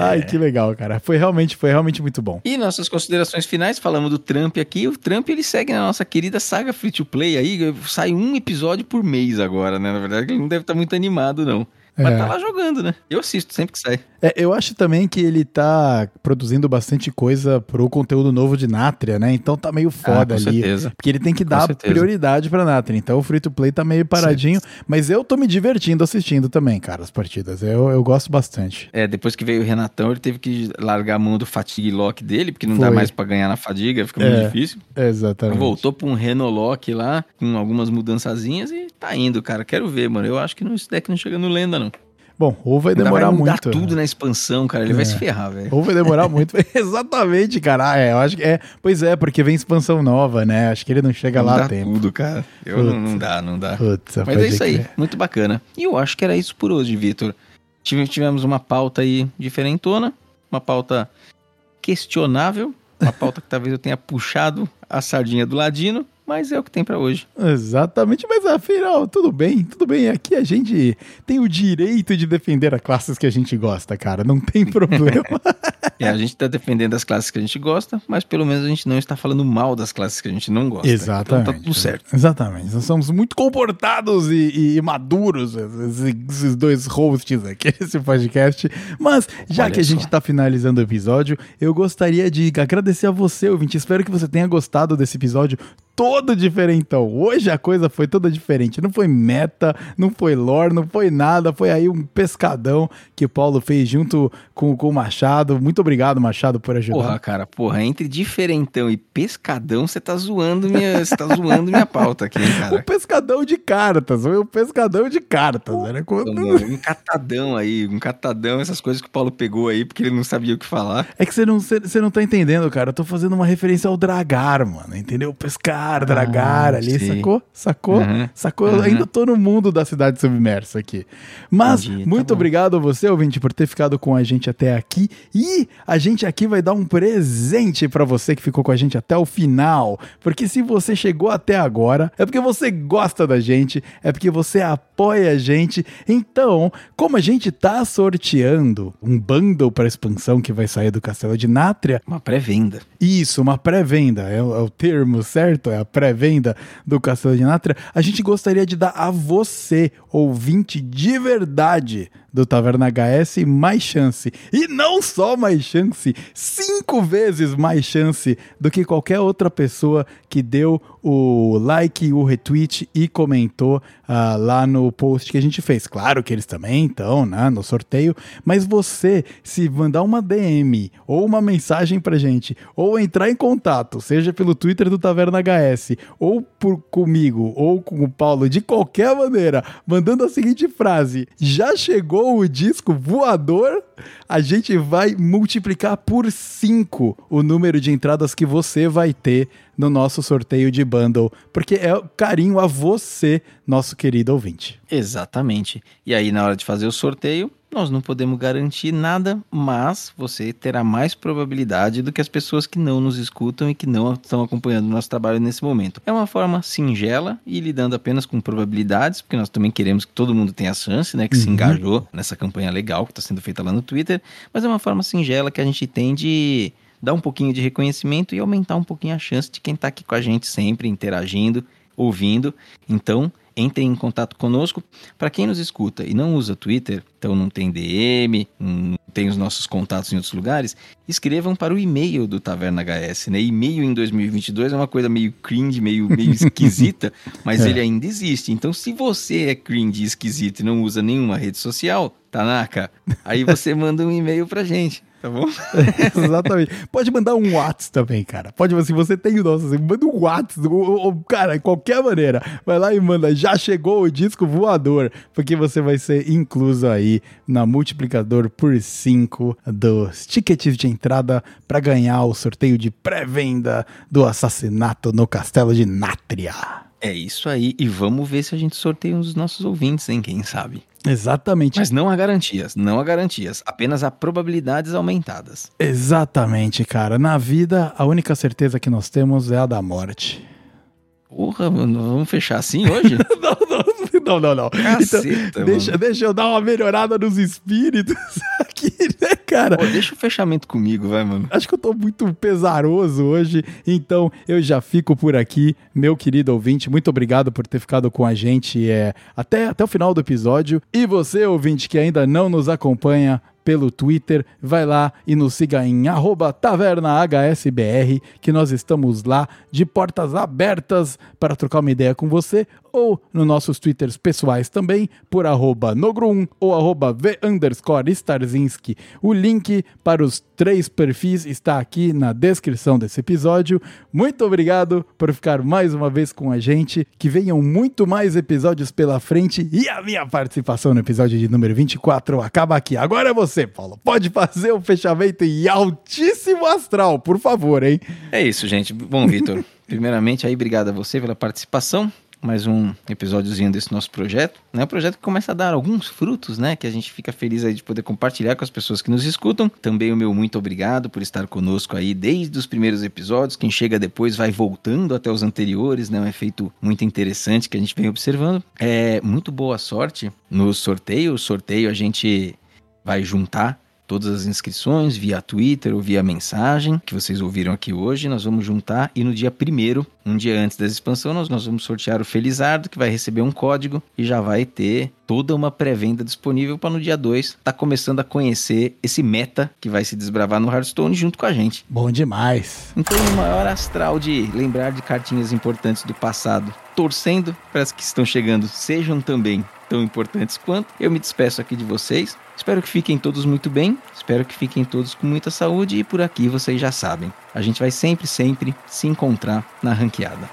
Ai, que legal, cara. Foi realmente, foi realmente muito bom. E nossas considerações finais, falamos do Trump aqui. O Trump ele segue na nossa querida saga Free to Play aí. Sai um episódio por mês agora, né? Na verdade, ele não deve estar muito animado, não. Mas É. tá lá jogando, né? Eu assisto sempre que sai. É, eu acho também que ele tá produzindo bastante coisa pro conteúdo novo de Nátria, né? Então tá meio foda ah, com ali. certeza. Porque ele tem que Com dar certeza. prioridade pra Nátria. Então o free to play tá meio paradinho. Mas eu tô me divertindo assistindo também, cara, as partidas. Eu, eu gosto bastante. É, depois que veio o Renatão, ele teve que largar a mão do fatigue lock dele, porque não dá Foi. mais pra ganhar na fadiga, fica É. muito difícil. Exatamente. Voltou pra um Renolock lá, com algumas mudançazinhas e tá indo, cara. Quero ver, mano. Eu acho que não- esse deck não chega no lenda, não. Bom, ou vai demorar vai mudar muito. tudo na expansão, cara. Ele É. vai se ferrar, velho. Ou vai demorar muito. Exatamente, cara. Ah, é, eu acho que é. Pois é, porque vem expansão nova, né? Acho que ele não chega lá a Dá tempo. tudo, cara. Eu não, Putz. não dá, não dá. Putz, Mas é isso aí, crer. muito bacana. E eu acho que era isso por hoje, Vitor. Tive- Tivemos uma pauta aí diferentona, uma pauta questionável, uma pauta que talvez eu tenha puxado a sardinha do ladino, mas é o que tem pra hoje. Exatamente, mas afinal, tudo bem, tudo bem. Aqui a gente tem o direito de defender as classes que a gente gosta, cara. Não tem problema. É, a gente tá defendendo as classes que a gente gosta, mas pelo menos a gente não está falando mal das classes que a gente não gosta. Exatamente. Então tá tudo certo. Exatamente. Nós somos muito comportados e, e maduros, esses, dois hosts aqui nesse podcast. Mas, já Olha que a gente só. tá finalizando o episódio, eu gostaria de agradecer a você, ouvinte. Espero que você tenha gostado desse episódio todo diferentão. Hoje a coisa foi toda diferente. Não foi meta, não foi lore, não foi nada. Foi aí um pescadão que o Paulo fez junto com, com o Machado. Muito obrigado, Machado, por ajudar. Porra, cara, porra, entre diferentão e pescadão, você tá zoando minha, você tá zoando minha pauta aqui, hein, O cara. pescadão de cartas, foi o pescadão de cartas, né? Quando- Um catadão aí, um catadão, essas coisas que o Paulo pegou aí, porque ele não sabia o que falar. É que você não, você não tá entendendo, cara. Eu tô fazendo uma referência ao dragar, mano. Entendeu? Pescar, dragar ali, sei. sacou? Sacou? Uhum, Sacou? Uhum. ainda tô no mundo da cidade submersa aqui. Mas, Entendi, tá muito bom. obrigado a você, ouvinte, por ter ficado com a gente até aqui. E a gente aqui vai dar um presente pra você que ficou com a gente até o final. Porque se você chegou até agora, é porque você gosta da gente, é porque você apoia a gente. Então, como a gente tá sorteando um bundle pra expansão que vai sair do Castelo de Nátria, Uma pré-venda. isso, uma pré-venda, é, é o termo certo? É a pré-venda do Castelo de Nátria, a gente gostaria de dar a você, ouvinte de verdade do Taverna HS, mais chance. E não só mais chance, cinco vezes mais chance do que qualquer outra pessoa que deu o like, o retweet e comentou uh, lá no post que a gente fez. Claro que eles também estão né, no sorteio, mas você, se mandar uma DM ou uma mensagem pra gente, ou entrar em contato, seja pelo Twitter do Taverna HS, ou por comigo, ou com o Paulo, de qualquer maneira, mandando a seguinte frase: já chegou o disco voador, a gente vai multiplicar por 5 o número de entradas que você vai ter no nosso sorteio de bundle, porque é carinho a você, nosso querido ouvinte. Exatamente. E aí, na hora de fazer o sorteio, nós não podemos garantir nada, mas você terá mais probabilidade do que as pessoas que não nos escutam e que não estão acompanhando o nosso trabalho nesse momento. É uma forma singela e lidando apenas com probabilidades, porque nós também queremos que todo mundo tenha chance, né? Que uhum. se engajou nessa campanha legal que está sendo feita lá no Twitter, mas é uma forma singela que a gente tem de dar um pouquinho de reconhecimento e aumentar um pouquinho a chance de quem está aqui com a gente sempre interagindo, ouvindo. Então, entrem em contato conosco. Para quem nos escuta e não usa Twitter, então não tem DM, não tem os nossos contatos em outros lugares, escrevam para o e-mail do Taverna HS, né? E-mail em 2022 é uma coisa meio cringe, meio, meio esquisita, mas é. ele ainda existe. Então, se você é cringe e esquisito e não usa nenhuma rede social, Tanaka, aí você manda um e-mail pra gente tá bom? Exatamente. Pode mandar um WhatsApp também, cara. Pode, se você tem o nosso, manda um WhatsApp, cara, de qualquer maneira. Vai lá e manda, já chegou o disco voador, porque você vai ser incluso aí na multiplicador por 5 dos tickets de entrada para ganhar o sorteio de pré-venda do assassinato no castelo de Nátria. É isso aí, e vamos ver se a gente sorteia uns dos nossos ouvintes, hein? Quem sabe? Exatamente. Mas não há garantias, não há garantias, apenas há probabilidades aumentadas. Exatamente, cara. Na vida, a única certeza que nós temos é a da morte. Porra, mano, vamos fechar assim hoje? não, não, não, não, não. Caceta, então, deixa, deixa eu dar uma melhorada nos espíritos aqui, né, cara? Pô, deixa o fechamento comigo, vai, mano. Acho que eu tô muito pesaroso hoje, então eu já fico por aqui, meu querido ouvinte. Muito obrigado por ter ficado com a gente é, até, até o final do episódio. E você, ouvinte, que ainda não nos acompanha, pelo Twitter, vai lá e nos siga em tavernahsbr, que nós estamos lá de portas abertas para trocar uma ideia com você, ou nos nossos Twitters pessoais também, por arroba nogrum ou arroba v underscore starzinski. O link para os três perfis está aqui na descrição desse episódio. Muito obrigado por ficar mais uma vez com a gente, que venham muito mais episódios pela frente e a minha participação no episódio de número 24 acaba aqui. Agora é você você, Paulo. Pode fazer o fechamento em altíssimo astral, por favor, hein? É isso, gente. Bom, Vitor, primeiramente aí, obrigado a você pela participação. Mais um episódiozinho desse nosso projeto, né? Um projeto que começa a dar alguns frutos, né? Que a gente fica feliz aí de poder compartilhar com as pessoas que nos escutam. Também o meu muito obrigado por estar conosco aí desde os primeiros episódios. Quem chega depois vai voltando até os anteriores, né? Um efeito muito interessante que a gente vem observando. É muito boa sorte no sorteio. O sorteio a gente vai juntar todas as inscrições via Twitter ou via mensagem que vocês ouviram aqui hoje. Nós vamos juntar e no dia primeiro, um dia antes da expansão, nós, nós vamos sortear o Felizardo, que vai receber um código e já vai ter toda uma pré-venda disponível para no dia 2 tá começando a conhecer esse meta que vai se desbravar no Hearthstone junto com a gente. Bom demais. Então, o maior astral de lembrar de cartinhas importantes do passado, torcendo para as que estão chegando sejam também tão importantes quanto. Eu me despeço aqui de vocês. Espero que fiquem todos muito bem, espero que fiquem todos com muita saúde e por aqui vocês já sabem. A gente vai sempre, sempre se encontrar na ranqueada.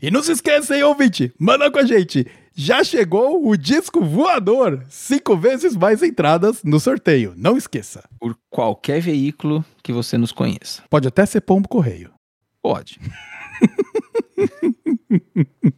E não se esqueça, hein, ouvinte? Manda com a gente! Já chegou o disco voador! Cinco vezes mais entradas no sorteio. Não esqueça. Por qualquer veículo que você nos conheça. Pode até ser pombo correio. Pode.